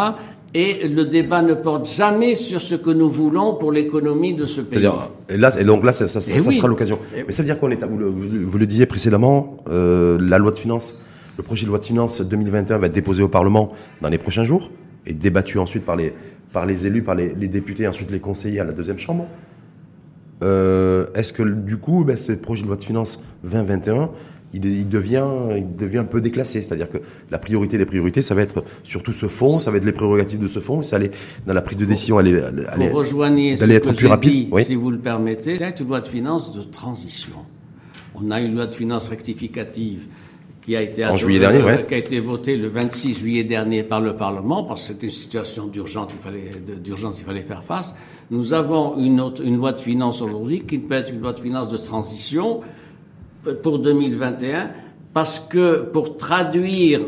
et le débat ne porte jamais sur ce que nous voulons pour l'économie de ce pays. Et là, et donc là, ça, ça, ça, sera l'occasion. Mais ça veut dire qu'on est, vous le, vous le disiez précédemment, euh, la loi de finances, le projet de loi de finances 2021 va être déposé au Parlement dans les prochains jours et débattu ensuite par les, par les élus, par les, les députés, ensuite les conseillers à la deuxième chambre. Euh, Est-ce que du coup, ben, ce projet de loi de finances 2021 il, devient, il devient un peu déclassé. C'est-à-dire que la priorité des priorités, ça va être surtout ce fonds, ça va être les prérogatives de ce fonds, ça aller dans la prise de décision, aller, aller, rejoignez ce être que plus rapide. Dit, oui. Si vous le permettez, c'est une loi de finances de transition. On a une loi de finances rectificative qui a été en juillet dernier, ouais. qui a été votée le 26 juillet dernier par le Parlement parce que c'était une situation d'urgence, il fallait d'urgence, il fallait faire face. Nous avons une, autre, une loi de finances aujourd'hui qui peut être une loi de finances de transition pour 2021 parce que pour traduire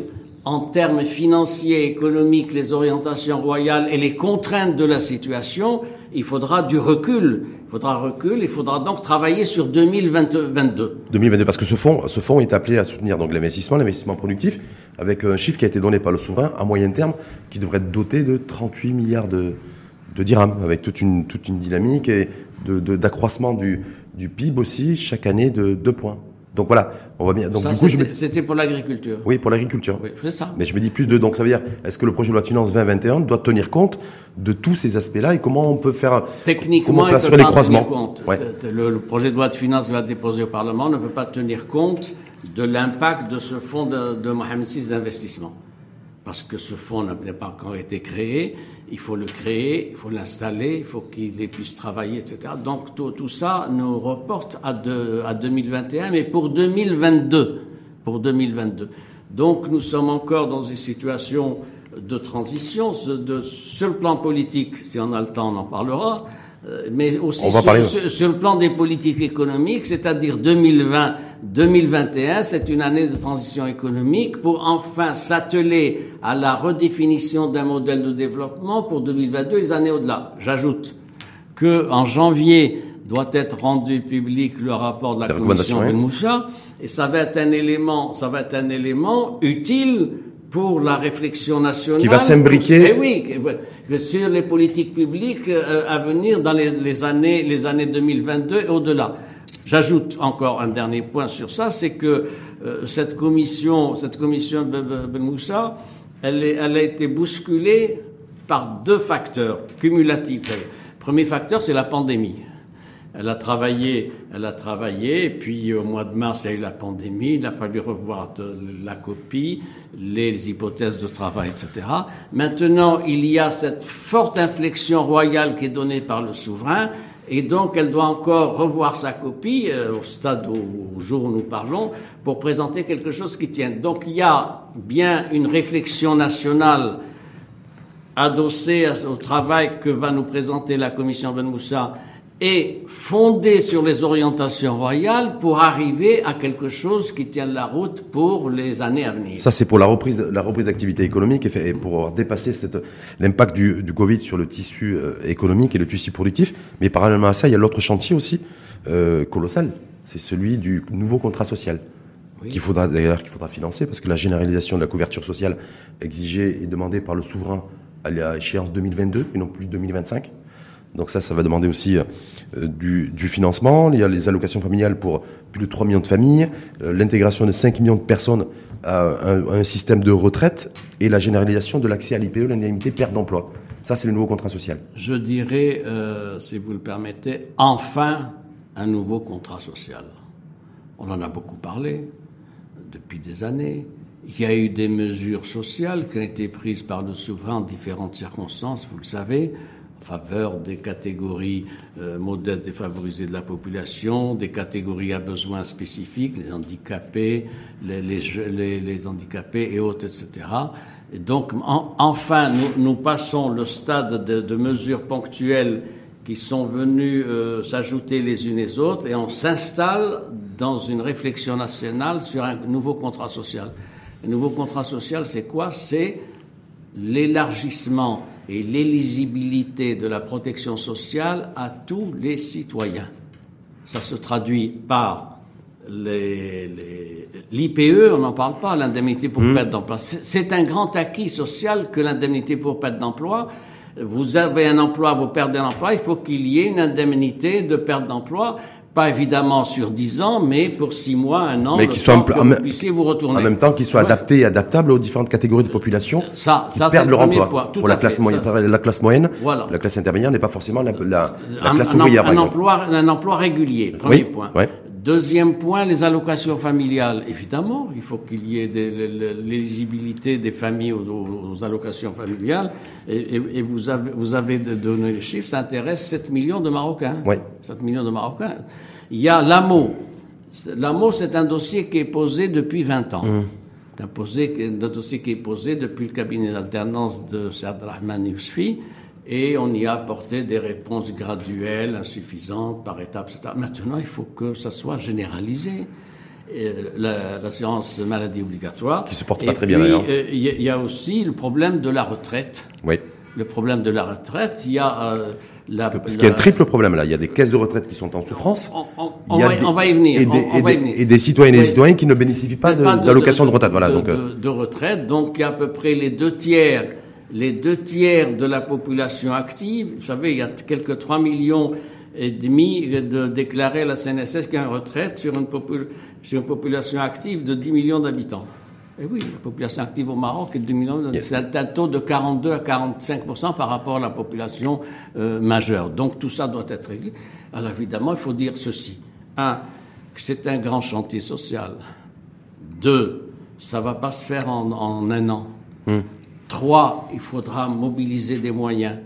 en termes financiers, économiques, les orientations royales et les contraintes de la situation, il faudra du recul. Il faudra recul, il faudra donc travailler sur 2022. 2022, parce que ce fonds, ce fonds est appelé à soutenir donc l'investissement, l'investissement productif, avec un chiffre qui a été donné par le souverain à moyen terme, qui devrait être doté de 38 milliards de, de dirhams, avec toute une, toute une dynamique et d'accroissement du, du PIB aussi, chaque année de 2 points. Donc voilà, on va bien. Donc du coup, c'était pour l'agriculture. Oui, pour l'agriculture. Oui, c'est ça. Mais je me dis plus de. Donc ça veut dire, est-ce que le projet de loi de finances 2021 doit tenir compte de tous ces aspects-là et comment on peut faire techniquement comment on peut les croisements compte. Le, projet de loi de finances va déposer au Parlement ne peut pas tenir compte de l'impact de ce fonds de, de Mohamed VI d'investissement parce que ce fonds n'a pas encore été créé, il faut le créer, il faut l'installer, il faut qu'il puisse travailler, etc. Donc tout, tout ça nous reporte à, à 2021, mais pour 2022, pour 2022. Donc nous sommes encore dans une situation de transition. De, sur le plan politique, si on a le temps, on en parlera. Euh, mais aussi sur, le plan des politiques économiques, c'est-à-dire 2020-2021, c'est une année de transition économique pour enfin s'atteler à la redéfinition d'un modèle de développement pour 2022 et les années au-delà. J'ajoute que en janvier doit être rendu public le rapport de la commission de Moussa et ça va être un élément, ça va être un élément utile pour la réflexion nationale. Qui va s'imbriquer. Eh oui, sur les politiques publiques euh, à venir dans les, années, les années 2022 et au-delà. J'ajoute encore un dernier point sur ça, c'est que euh, cette commission, cette commission Ben Moussa, elle, elle a été bousculée par deux facteurs cumulatifs. Le premier facteur, c'est la pandémie. Elle a travaillé, elle a travaillé, et puis au mois de mars, il y a eu la pandémie, il a fallu revoir la copie, les hypothèses de travail, etc. Maintenant, il y a cette forte inflexion royale qui est donnée par le souverain, et donc elle doit encore revoir sa copie euh, au stade au, jour où nous parlons pour présenter quelque chose qui tienne. Donc il y a bien une réflexion nationale adossée au travail que va nous présenter la commission Ben Moussa et fondée sur les orientations royales pour arriver à quelque chose qui tienne la route pour les années à venir. Ça, c'est pour la reprise, la reprise d'activité économique et pour dépasser l'impact du, du, Covid sur le tissu euh, économique et le tissu productif. Mais parallèlement à ça, il y a l'autre chantier aussi euh, colossal. C'est celui du nouveau contrat social. qu'il faudra d'ailleurs qu'il faudra financer parce que la généralisation de la couverture sociale exigée et demandée par le souverain à l'échéance 2022 et non plus 2025. Donc ça, ça va demander aussi euh, du, financement. Il y a les allocations familiales pour plus de 3 millions de familles, euh, l'intégration de 5 millions de personnes à un, un, système de retraite et la généralisation de l'accès à l'IPE, l'indemnité perte d'emploi. Ça, c'est le nouveau contrat social. Je dirais, euh, si vous le permettez, enfin un nouveau contrat social. On en a beaucoup parlé depuis des années. Il y a eu des mesures sociales qui ont été prises par le souverain en différentes circonstances, vous le savez faveur des catégories euh, modestes défavorisées de la population, des catégories à besoins spécifiques, les handicapés, les, handicapés et autres, etc. Et donc, enfin, nous, passons le stade de, mesures ponctuelles qui sont venues euh, s'ajouter les unes les autres et on s'installe dans une réflexion nationale sur un nouveau contrat social. Le nouveau contrat social, c'est quoi? C'est l'élargissement et l'éligibilité de la protection sociale à tous les citoyens. Ça se traduit par l'IPE, on n'en parle pas, l'indemnité pour mmh. perte d'emploi. C'est un grand acquis social que l'indemnité pour perte d'emploi. Vous avez un emploi, vous perdez un emploi, il faut qu'il y ait une indemnité de perte d'emploi pas évidemment sur 10 ans, mais pour 6 mois, un an, mais qui soit que vous puissiez vous retourner. En même temps, qu'il soit adapté et adaptable aux différentes catégories de population ça, qui ça, perdent leur emploi. Point. pour la classe, moyenne, la classe moyenne, voilà. la classe intermédiaire n'est pas forcément la, la, la classe un, ouvrière. Un, emploi, un emploi régulier, premier oui, point. Ouais. Deuxième point, les allocations familiales. Évidemment, il faut qu'il y ait l'éligibilité des familles aux, aux, allocations familiales. Et, et, et, vous, avez, vous avez donné les chiffres, ça intéresse 7 millions de Marocains. Oui. 7 millions de Marocains. Il y a l'AMO. L'AMO, c'est un dossier qui est posé depuis 20 ans. Mmh. C'est un, dossier qui est posé depuis le cabinet d'alternance de Saad Rahman Yousfi. Et on y a apporté des réponses graduelles, insuffisantes, par étapes, etc. Maintenant, il faut que ça soit généralisé. L'assurance maladie obligatoire. Qui se porte pas très bien d'ailleurs. Euh, il y, a aussi le problème de la retraite. Oui. Le problème de la retraite, il y a euh, la, parce, qu'il y a un triple problème là. Il y a des caisses de retraite qui sont en souffrance. On, va, des, on va, y venir. Et des, on, et va des, y venir. et des citoyennes et des citoyens qui ne bénéficient pas de, de, de, retraite. Voilà. Donc, de, de retraite. Donc, il y a à peu près les deux tiers les deux tiers de la population active, vous savez, il y a quelques 3 millions et demi de déclarer à la CNSS une retraite sur une, sur une population active de 10 millions d'habitants. Et oui, la population active au Maroc est de 10 millions, yes. c'est un taux de 42 à 45% par rapport à la population euh, majeure. Donc tout ça doit être réglé. Alors évidemment, il faut dire ceci. Un, que c'est un grand chantier social. Deux, ça va pas se faire en, en un an. Hmm. Trois, il faudra mobiliser des moyens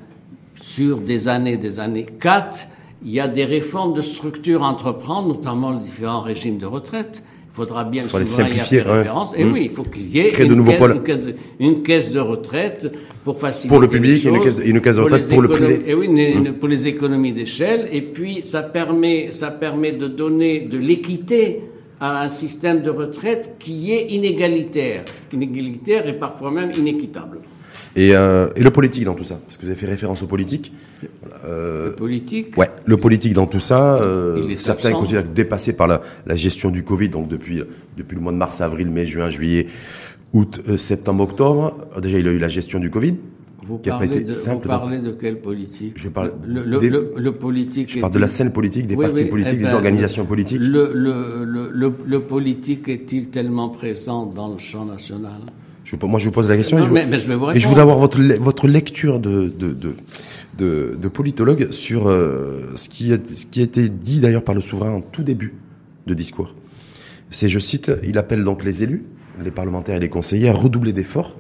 sur des années, des années. Quatre, il y a des réformes de structure à entreprendre, notamment les différents régimes de retraite. Il faudra bien le souverain y référence. Et mmh. oui, il faut qu'il y ait une, de caisse, une, caisse, une, caisse, de retraite pour faciliter Pour le public et une caisse, une caisse de retraite pour, pour le privé. Et oui, mmh. pour les économies d'échelle. Et puis, ça permet, ça permet de donner de l'équité à un système de retraite qui est inégalitaire, inégalitaire et parfois même inéquitable. Et, euh, et, le politique dans tout ça? Parce que vous avez fait référence au politique. Euh, le politique? Ouais, le politique dans tout ça. Euh, certains considèrent que dépassé par la, la, gestion du Covid, donc depuis, depuis le mois de mars, avril, mai, juin, juillet, août, septembre, octobre. Déjà, il a eu la gestion du Covid. Vous qui parlez, a pas été de, simple vous parlez de quelle politique Je parle le, le, des, le, le politique. Je parle de la scène politique, des oui, partis oui, politiques, eh ben, des organisations politiques. Le, politique est-il tellement présent dans le champ national? Je, moi, je vous pose la question. Non, et, je, mais, mais je vais vous et je répondre. voudrais avoir votre, le- votre lecture de, de, de, de, de politologue sur euh, ce, qui a, ce qui a été dit d'ailleurs par le souverain en tout début de discours. C'est, je cite, il appelle donc les élus, les parlementaires et les conseillers à redoubler d'efforts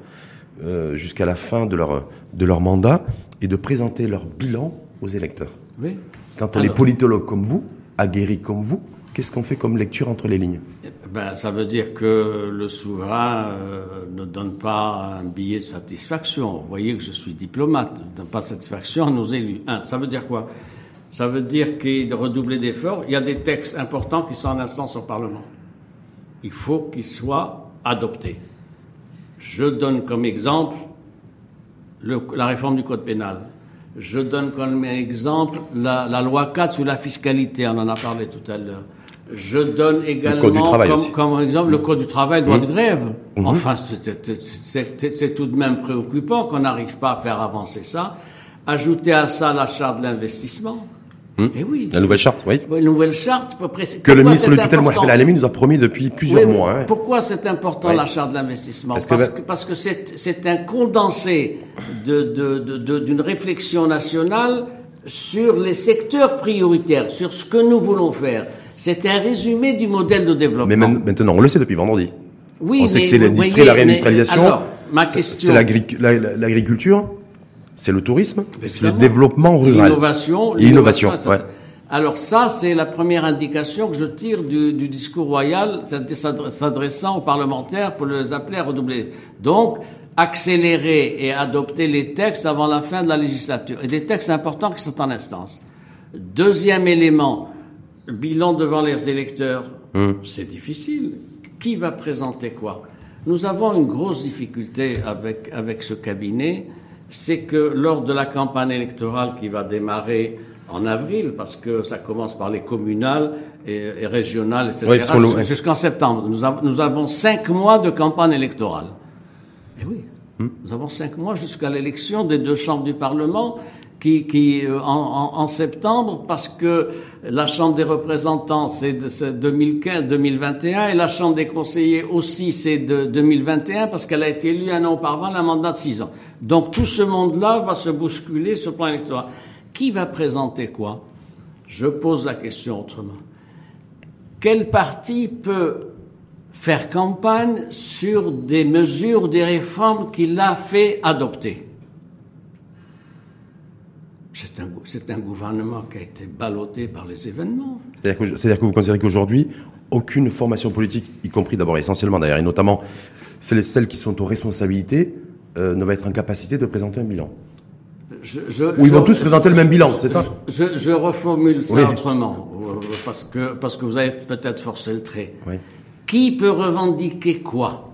euh, jusqu'à la fin de leur, de leur mandat et de présenter leur bilan aux électeurs. Oui. Quand on est politologue comme vous, aguerri comme vous, qu'est-ce qu'on fait comme lecture entre les lignes? Ben, ça veut dire que le souverain euh, ne donne pas un billet de satisfaction. Vous voyez que je suis diplomate, ne donne pas de satisfaction à nos élus. Un, ça veut dire quoi? Ça veut dire qu'il redoubler d'efforts. Il y a des textes importants qui sont en instance au Parlement. Il faut qu'ils soient adoptés. Je donne comme exemple le- la réforme du code pénal. Je donne comme exemple la, la loi 4 sur la fiscalité, on en a parlé tout à l'heure. Je donne également comme, comme exemple le code du travail, loi de Mmh. grève. Enfin, c'est- c'est- c'est c'est tout de même préoccupant qu'on n'arrive pas à faire avancer ça. Ajouter à ça la charte de l'investissement. Eh oui. La nouvelle charte, oui. Oui, nouvelle charte. pré- Que le ministre de c'est tutelle, Mohamed Alami, nous a promis depuis plusieurs oui, mois. hein. Pourquoi c'est important Oui. la charte de l'investissement Parce Parce que- parce que c'est un condensé de de- de- de- d'une réflexion nationale sur les secteurs prioritaires, sur ce que nous voulons faire. C'est un résumé du modèle de développement. Mais maintenant, on le sait depuis vendredi. oui, on sait mais que c'est l'industrie, la réindustrialisation. c'est- la- la- l'agriculture, c'est le tourisme, c'est le développement rural. L'innovation. L'innovation, ouais. Alors ça, c'est la première indication que je tire du, du discours royal s'adre- s'adressant aux parlementaires pour les appeler à redoubler. Donc, accélérer et adopter les textes avant la fin de la législature. Et des textes importants qui sont en instance. Deuxième élément, bilan devant les électeurs. C'est difficile. Qui va présenter quoi? Nous avons une grosse difficulté avec, avec ce cabinet, c'est que lors de la campagne électorale qui va démarrer en avril, parce que ça commence par les communales et, et régionales, etc., Oui, jusqu'en septembre. Nous, av- nous avons cinq mois de campagne électorale. Eh oui, nous avons cinq mois jusqu'à l'élection des deux chambres du Parlement qui, qui euh, en, en- en septembre, parce que la Chambre des représentants, c'est de- c'est 2015, 2021, et la Chambre des conseillers aussi, c'est de 2021, parce qu'elle a été élue un an auparavant, un mandat de six ans. Donc tout ce monde-là va se bousculer sur le plan électoral. Qui va présenter quoi? Je pose la question autrement. Quel parti peut faire campagne sur des mesures, des réformes qu'il a fait adopter? C'est un, gou- c'est un gouvernement qui a été ballotté par les événements. C'est-à-dire que, vous considérez qu'aujourd'hui, aucune formation politique, y compris d'abord essentiellement d'ailleurs, et notamment celles, celles qui sont aux responsabilités, euh, ne va être en capacité de présenter un bilan. Je, je- Ou ils je- vont tous présenter le même bilan, c'est ça je, je reformule ça Oui. autrement, euh, parce que, parce que vous avez peut-être forcé le trait. Oui. Qui peut revendiquer quoi?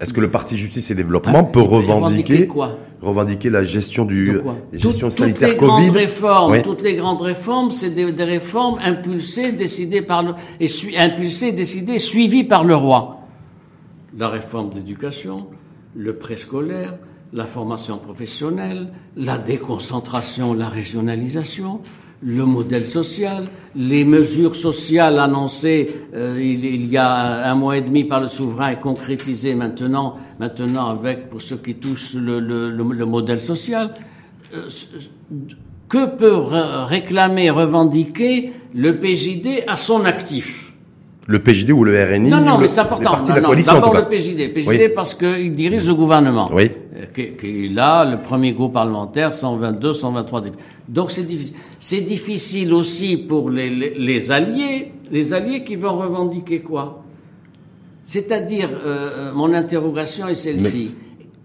Est-ce que le parti Justice et Développement peut il peut revendiquer revendiquer quoi? Revendiquer la gestion du Toutes- gestion toutes sanitaire les Covid grandes réformes, Oui. toutes les grandes réformes, c'est des, des réformes impulsées, décidées par le et impulsées, décidées, suivies par le roi. La réforme d'éducation, le préscolaire, la formation professionnelle, la déconcentration, la régionalisation, le modèle social, les mesures sociales annoncées euh, il, il y a un mois et demi par le souverain et concrétisées maintenant, maintenant avec pour ceux qui touchent le, le, le, le modèle social. Euh, que peut réclamer, revendiquer le PJD à son actif? Le PJD ou le RNI Non, non, mais c'est important. D'abord le. PJD. PJD Oui. parce qu'il dirige le gouvernement. Oui. Euh, qui- Qu'il a le premier groupe parlementaire, 122, 123 députés. Donc c'est difficile. C'est difficile aussi pour les, les, les alliés, les alliés qui vont revendiquer quoi? C'est-à-dire, euh, euh, mon interrogation est celle-ci.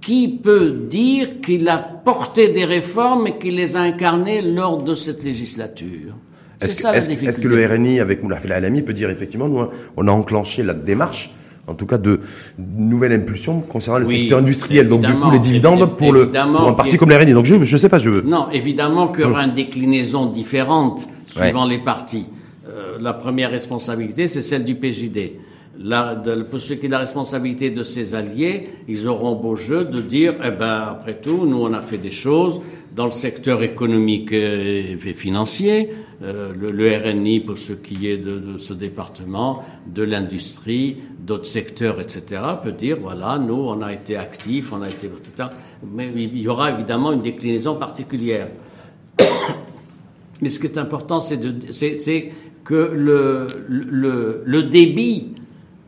Qui peut dire qu'il a porté des réformes et qu'il les a incarnées lors de cette législature? Que, est-ce que le RNI, avec Moulaf El Alami, peut dire effectivement, nous, on a enclenché la démarche, en tout cas de nouvelle impulsion concernant le Oui, secteur industriel, donc du coup les dividendes pour, le, pour un parti comme le RNI. Donc je je sais pas, je Non, évidemment qu'il y aura une déclinaison différente suivant les partis. Euh, la première responsabilité, c'est celle du PJD. la, de, pour ce qui est de la responsabilité de ses alliés, ils auront beau jeu de dire, eh ben, après tout, nous, on a fait des choses dans le secteur économique et financier, euh, le, RNI pour ce qui est de, ce département, de l'industrie, d'autres secteurs, etc., peut dire, voilà, nous, on a été actifs, on a été, etc. Mais il y aura évidemment une déclinaison particulière. Mais ce qui est important, c'est que le, le débit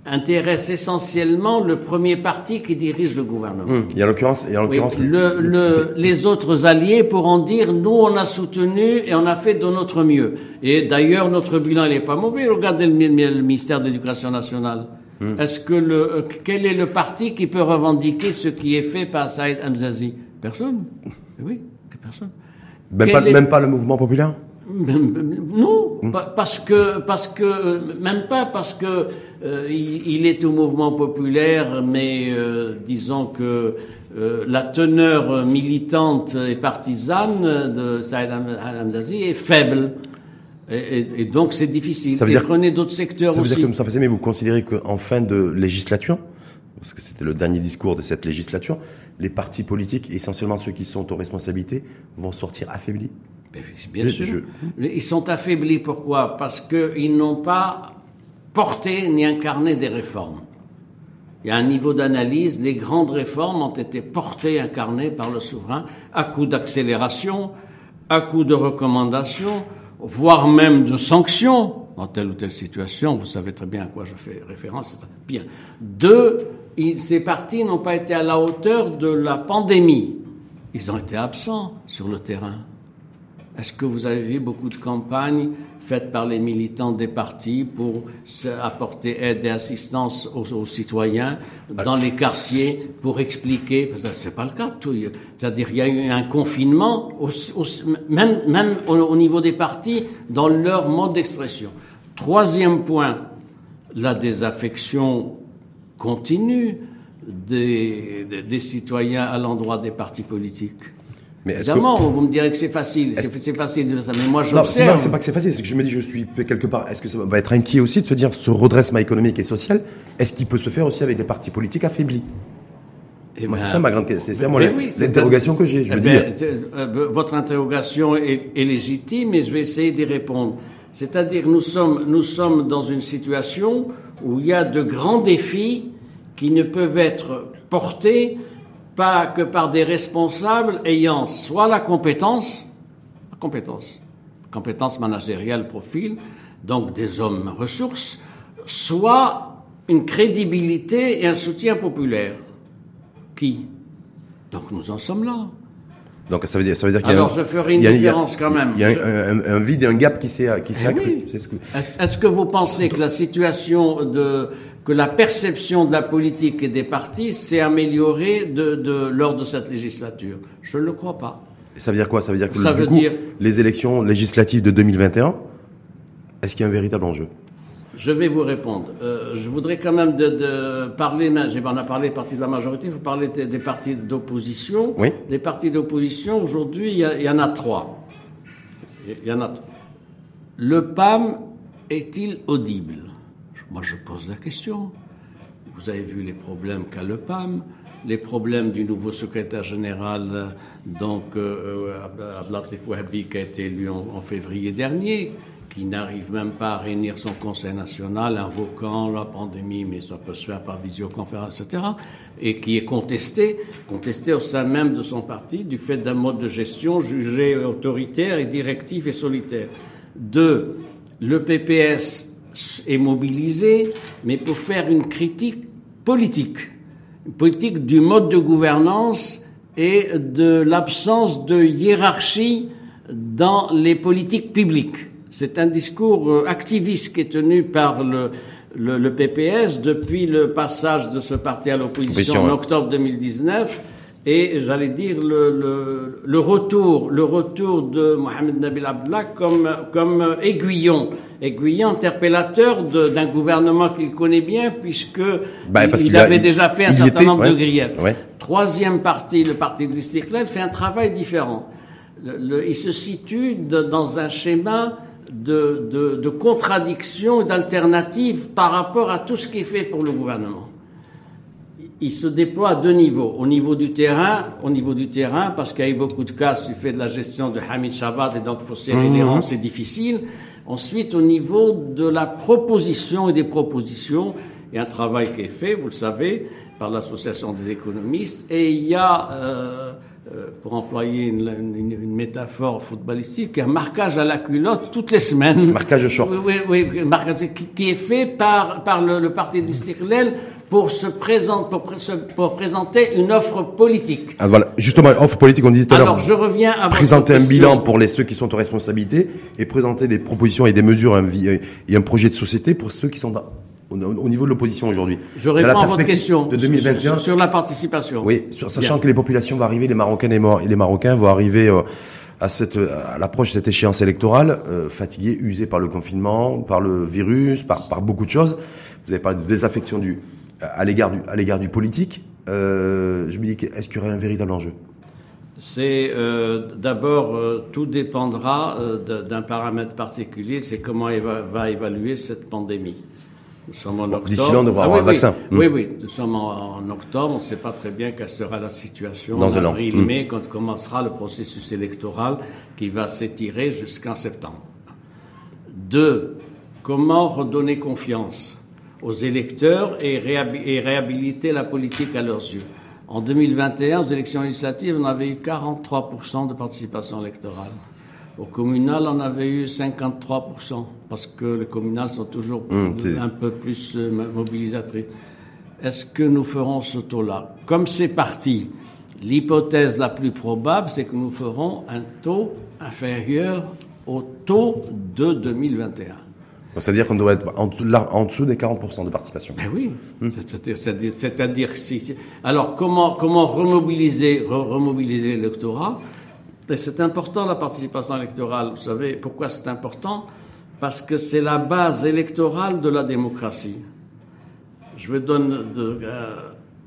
intéresse essentiellement le premier parti qui dirige le gouvernement. Il y a l'occurrence, il y a l'occurrence. le, le, les autres alliés pourront dire nous on a soutenu et on a fait de notre mieux. Et d'ailleurs notre bilan il n'est pas mauvais. Regardez le, ministère de l'Éducation nationale. Hum. Est-ce que le euh, quel est le parti qui peut revendiquer ce qui est fait par Saïd Hamzazi? Personne. Oui, personne. Même pas, même pas le mouvement populaire? Non, parce que parce que euh, même pas parce que euh, il, est au mouvement populaire, mais euh, disons que la teneur militante et partisane de Saïd Hamzazi est faible. Et, donc c'est difficile. Ça veut dire, prenez d'autres secteurs ça aussi. veut dire que Moustapha mais vous considérez qu'en fin de législature, parce que c'était le dernier discours de cette législature, les partis politiques, essentiellement ceux qui sont aux responsabilités, vont sortir affaiblis? Bien sûr. Ils sont affaiblis pourquoi? Parce qu'ils n'ont pas porté ni incarné des réformes. Il y a un niveau d'analyse, les grandes réformes ont été portées, incarnées par le souverain, à coup d'accélération, à coup de recommandations, voire même de sanctions dans telle ou telle situation. Vous savez très bien à quoi je fais référence. Bien. Deux, ces partis n'ont pas été à la hauteur de la pandémie. Ils ont été absents sur le terrain. Est-ce que vous avez vu beaucoup de campagnes faites par les militants des partis pour apporter aide et assistance aux, citoyens dans les quartiers pour expliquer? Parce que c'est pas le cas. C'est-à-dire il y a eu un confinement, même, même au, niveau des partis, dans leur mode d'expression. Troisième point, la désaffection continue des, des citoyens à l'endroit des partis politiques. Mais Évidemment, vous me direz que c'est facile. C'est facile de dire ça. Mais moi, j'observe. Non, c'est pas que c'est facile. C'est que je me dis, je suis quelque part. Est-ce que ça va être inquiet aussi de se dire, ce redressement économique et social, est-ce qu'il peut se faire aussi avec des partis politiques affaiblis? Eh moi, c'est ben, ça ma grande question. C'est ça, moi, l'interrogation que j'ai. Je eh. Ben, euh, votre interrogation est, est, légitime et je vais essayer d'y répondre. C'est-à-dire, nous sommes, nous sommes dans une situation où il y a de grands défis qui ne peuvent être portés pas que par des responsables ayant soit la compétence, compétence, compétence managériale, profil, donc des hommes ressources, soit une crédibilité et un soutien populaire. Qui? Donc nous en sommes là. Donc ça veut dire, ça veut dire qu'il y a Alors je ferai une différence quand même. Il y a un, vide et un gap qui s'est qui s'est eh accru. Est-ce que vous pensez que la situation de que la perception de la politique et des partis s'est améliorée de, de, lors de cette législature? Je ne le crois pas. ça veut dire quoi? Ça veut dire que du coup, les élections législatives de 2021, est-ce qu'il y a un véritable enjeu? Je vais vous répondre. Euh, je voudrais quand même de, de parler, on a parlé des partis de la majorité, vous parlez des, des partis d'opposition. Oui. Des partis d'opposition, aujourd'hui, il, y, en a trois. Il y en a trois. Le PAM est-il audible? Moi, je pose la question. Vous avez vu les problèmes qu'a le PAM, les problèmes du nouveau secrétaire général, donc euh, Ablatif Wahbi, qui a été élu en, février dernier, qui n'arrive même pas à réunir son conseil national, invoquant la pandémie, mais ça peut se faire par visioconférence, etc., et qui est contesté, contesté au sein même de son parti, du fait d'un mode de gestion jugé autoritaire et directif et solitaire. Deux, le PPS est mobilisé, mais pour faire une critique politique, politique du mode de gouvernance et de l'absence de hiérarchie dans les politiques publiques. C'est un discours euh, activiste qui est tenu par le, le, le, PPS depuis le passage de ce parti à l'opposition en octobre 2019 et j'allais dire le, le, le, retour, le retour de Mohamed Nabil Abdallah comme, comme aiguillon, aiguillon interpellateur d'un gouvernement qu'il connaît bien puisque bah, il, avait déjà fait un certain nombre de griefs. Troisième partie, le parti de l'Istiklal, fait un travail différent. il se situe dans un schéma de, de, de contradictions et d'alternatives par rapport à tout ce qui est fait pour le gouvernement. Il se déploie à deux niveaux. Au niveau du terrain, au niveau du terrain, parce qu'il y a eu beaucoup de cas, tu fais de la gestion de Hamid Shabbat et donc il faut serrer les rangs, c'est difficile. Ensuite, au niveau de la proposition et des propositions, il y a un travail qui est fait, vous le savez, par l'association des économistes, et il y a euh, pour employer une, une, une, métaphore footballistique, un marquage à la culotte toutes les semaines. Marquage de short. Oui, oui, marquage, qui, qui, est fait par, par le, le parti d'Istiklal pour se présenter, pour, pour, présenter une offre politique. Ah, voilà, justement, offre politique, on disait tout à l'heure. Alors, je reviens à Présenter un bilan pour les ceux qui sont aux responsabilités et présenter des propositions et des mesures un, et un projet de société pour ceux qui sont dans, au niveau de l'opposition aujourd'hui. Je réponds à votre question de 2021 sur, sur la participation. Oui, sur, sachant Bien. que les populations vont arriver, les Marocains et les Marocains vont arriver euh, à, cette, à l'approche de cette échéance électorale, euh, fatigués, usés par le confinement, par le virus, par, par beaucoup de choses. Vous avez parlé de désaffection du, à l'égard du, à l'égard du politique. Euh, je me dis, est-ce qu'il y aurait un véritable enjeu? C'est euh, d'abord euh, tout dépendra euh, d'un paramètre particulier, c'est comment il va, va évaluer cette pandémie. Nous sommes en octobre. D'ici là, on devra ah, avoir oui, un vaccin. Oui, oui, oui, nous sommes en, en octobre. On ne sait pas très bien quelle sera la situation Dans en avril, Mm. mai, quand commencera le processus électoral qui va s'étirer jusqu'en septembre. Deux, comment redonner confiance aux électeurs et, réhabi- et réhabiliter la politique à leurs yeux? En 2021, aux élections législatives, on avait eu 43% de participation électorale. Au communal, on avait eu 53%, parce que les communales sont toujours Mmh, un peu plus euh, mobilisatrices. Est-ce que nous ferons ce taux-là? Comme c'est parti, l'hypothèse la plus probable, c'est que nous ferons un taux inférieur au taux de 2021. Donc, C'est-à-dire qu'on doit être en dessous, là, en dessous des 40% de participation. Ben oui. C'est-à-dire- C'est-à-dire, si, si- alors comment comment remobiliser re- remobiliser l'électorat? Et C'est important la participation électorale. Vous savez pourquoi c'est important? Parce que c'est la base électorale de la démocratie. Je vous donne de- euh,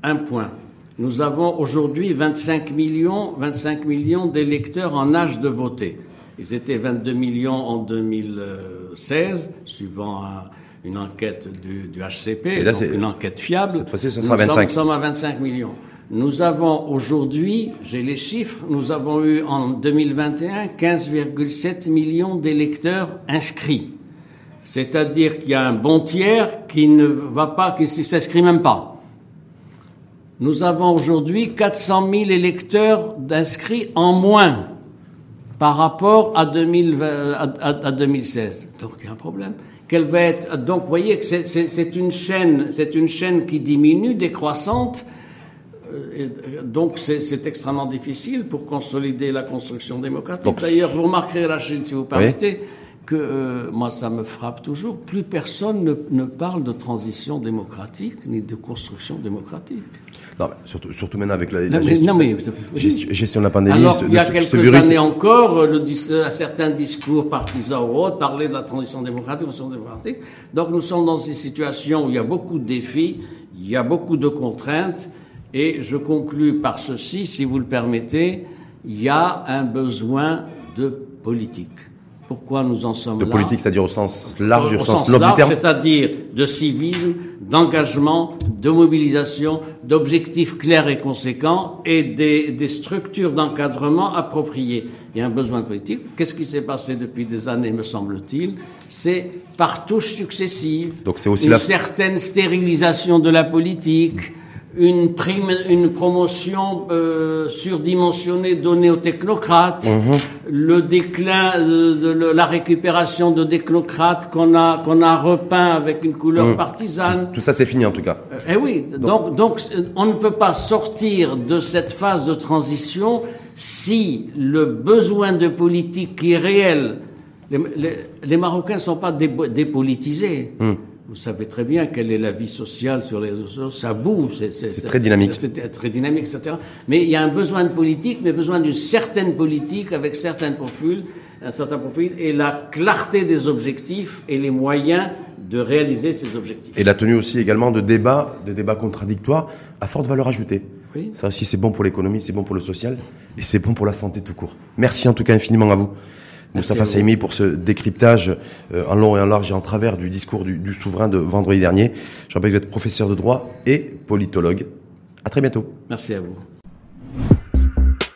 un point. Nous avons aujourd'hui 25 millions 25 millions d'électeurs en âge de voter. Ils étaient 22 millions en 2016, suivant un- une enquête du, du HCP, Et là, donc c'est- une enquête fiable. cette fois-ci, ce Nous sera 25. Sommes, sommes à 25 millions. Nous avons aujourd'hui, j'ai les chiffres, nous avons eu en 2021 15,7 millions d'électeurs inscrits. C'est-à-dire qu'il y a un bon tiers qui ne va pas, qui ne s'inscrit même pas. Nous avons aujourd'hui 400 000 électeurs d'inscrits en moins par rapport à, 2020, à, à- à 2016. Donc il y a un problème. Donc vous voyez que c'est- une c'est une chaîne qui diminue, décroissante. Euh, et, Donc c'est extrêmement difficile pour consolider la construction démocratique. D'ailleurs, vous remarquerez, Rachid, si vous permettez, que euh, moi ça me frappe toujours. Plus personne ne, ne parle de transition démocratique ni de construction démocratique. Non, mais surtout, surtout maintenant avec la, la Non, mais- gestion, non, mais- gestion, gestion de la pandémie. Alors, ce- il y a ce- quelques virus, années encore, le dis- euh, certains discours partisans ou autres parlaient de la transition démocratique, transition démocratique. Donc, nous sommes dans une situation où il y a beaucoup de défis, il y a beaucoup de contraintes, et je conclus par ceci, si vous le permettez, il y a un besoin de politique. Pourquoi nous en sommes de là politique, c'est-à-dire au sens large, au, sens, sens large, terme. c'est-à-dire de civisme, d'engagement, de mobilisation, d'objectifs clairs et conséquents et des, des structures d'encadrement appropriées. Il y a un besoin politique. Qu'est-ce qui s'est passé depuis des années, me semble-t-il? C'est par touches successives, Donc c'est aussi une la- certaine stérilisation de la politique, une prime, une promotion euh, surdimensionnée donnée aux technocrates, Mhm. le déclin de, de le- la récupération de technocrates qu'on a qu'on a repeint avec une couleur Mhm. partisane. Tout ça, c'est fini en tout cas. Eh oui, donc, donc on ne peut pas sortir de cette phase de transition si le besoin de politique qui est réel, les, les- les Marocains ne sont pas dé- dépolitisés. Vous savez très bien quelle est la vie sociale sur les réseaux sociaux, ça bouge. C'est très dynamique. C'est très dynamique, etc. Mais il y a un besoin de politique, mais besoin d'une certaine politique avec certains profils, un certain profil, et la clarté des objectifs et les moyens de réaliser ces objectifs. Et la tenue aussi également de débats, de débats contradictoires à forte valeur ajoutée. Oui. Ça aussi, c'est bon pour l'économie, c'est bon pour le social et c'est bon pour la santé tout court. Merci en tout cas infiniment à vous. Moustapha Saimi pour ce décryptage euh, en long et en large et en travers du discours du, du souverain de vendredi dernier. Je rappelle que vous êtes professeur de droit et politologue. À très bientôt. Merci à vous.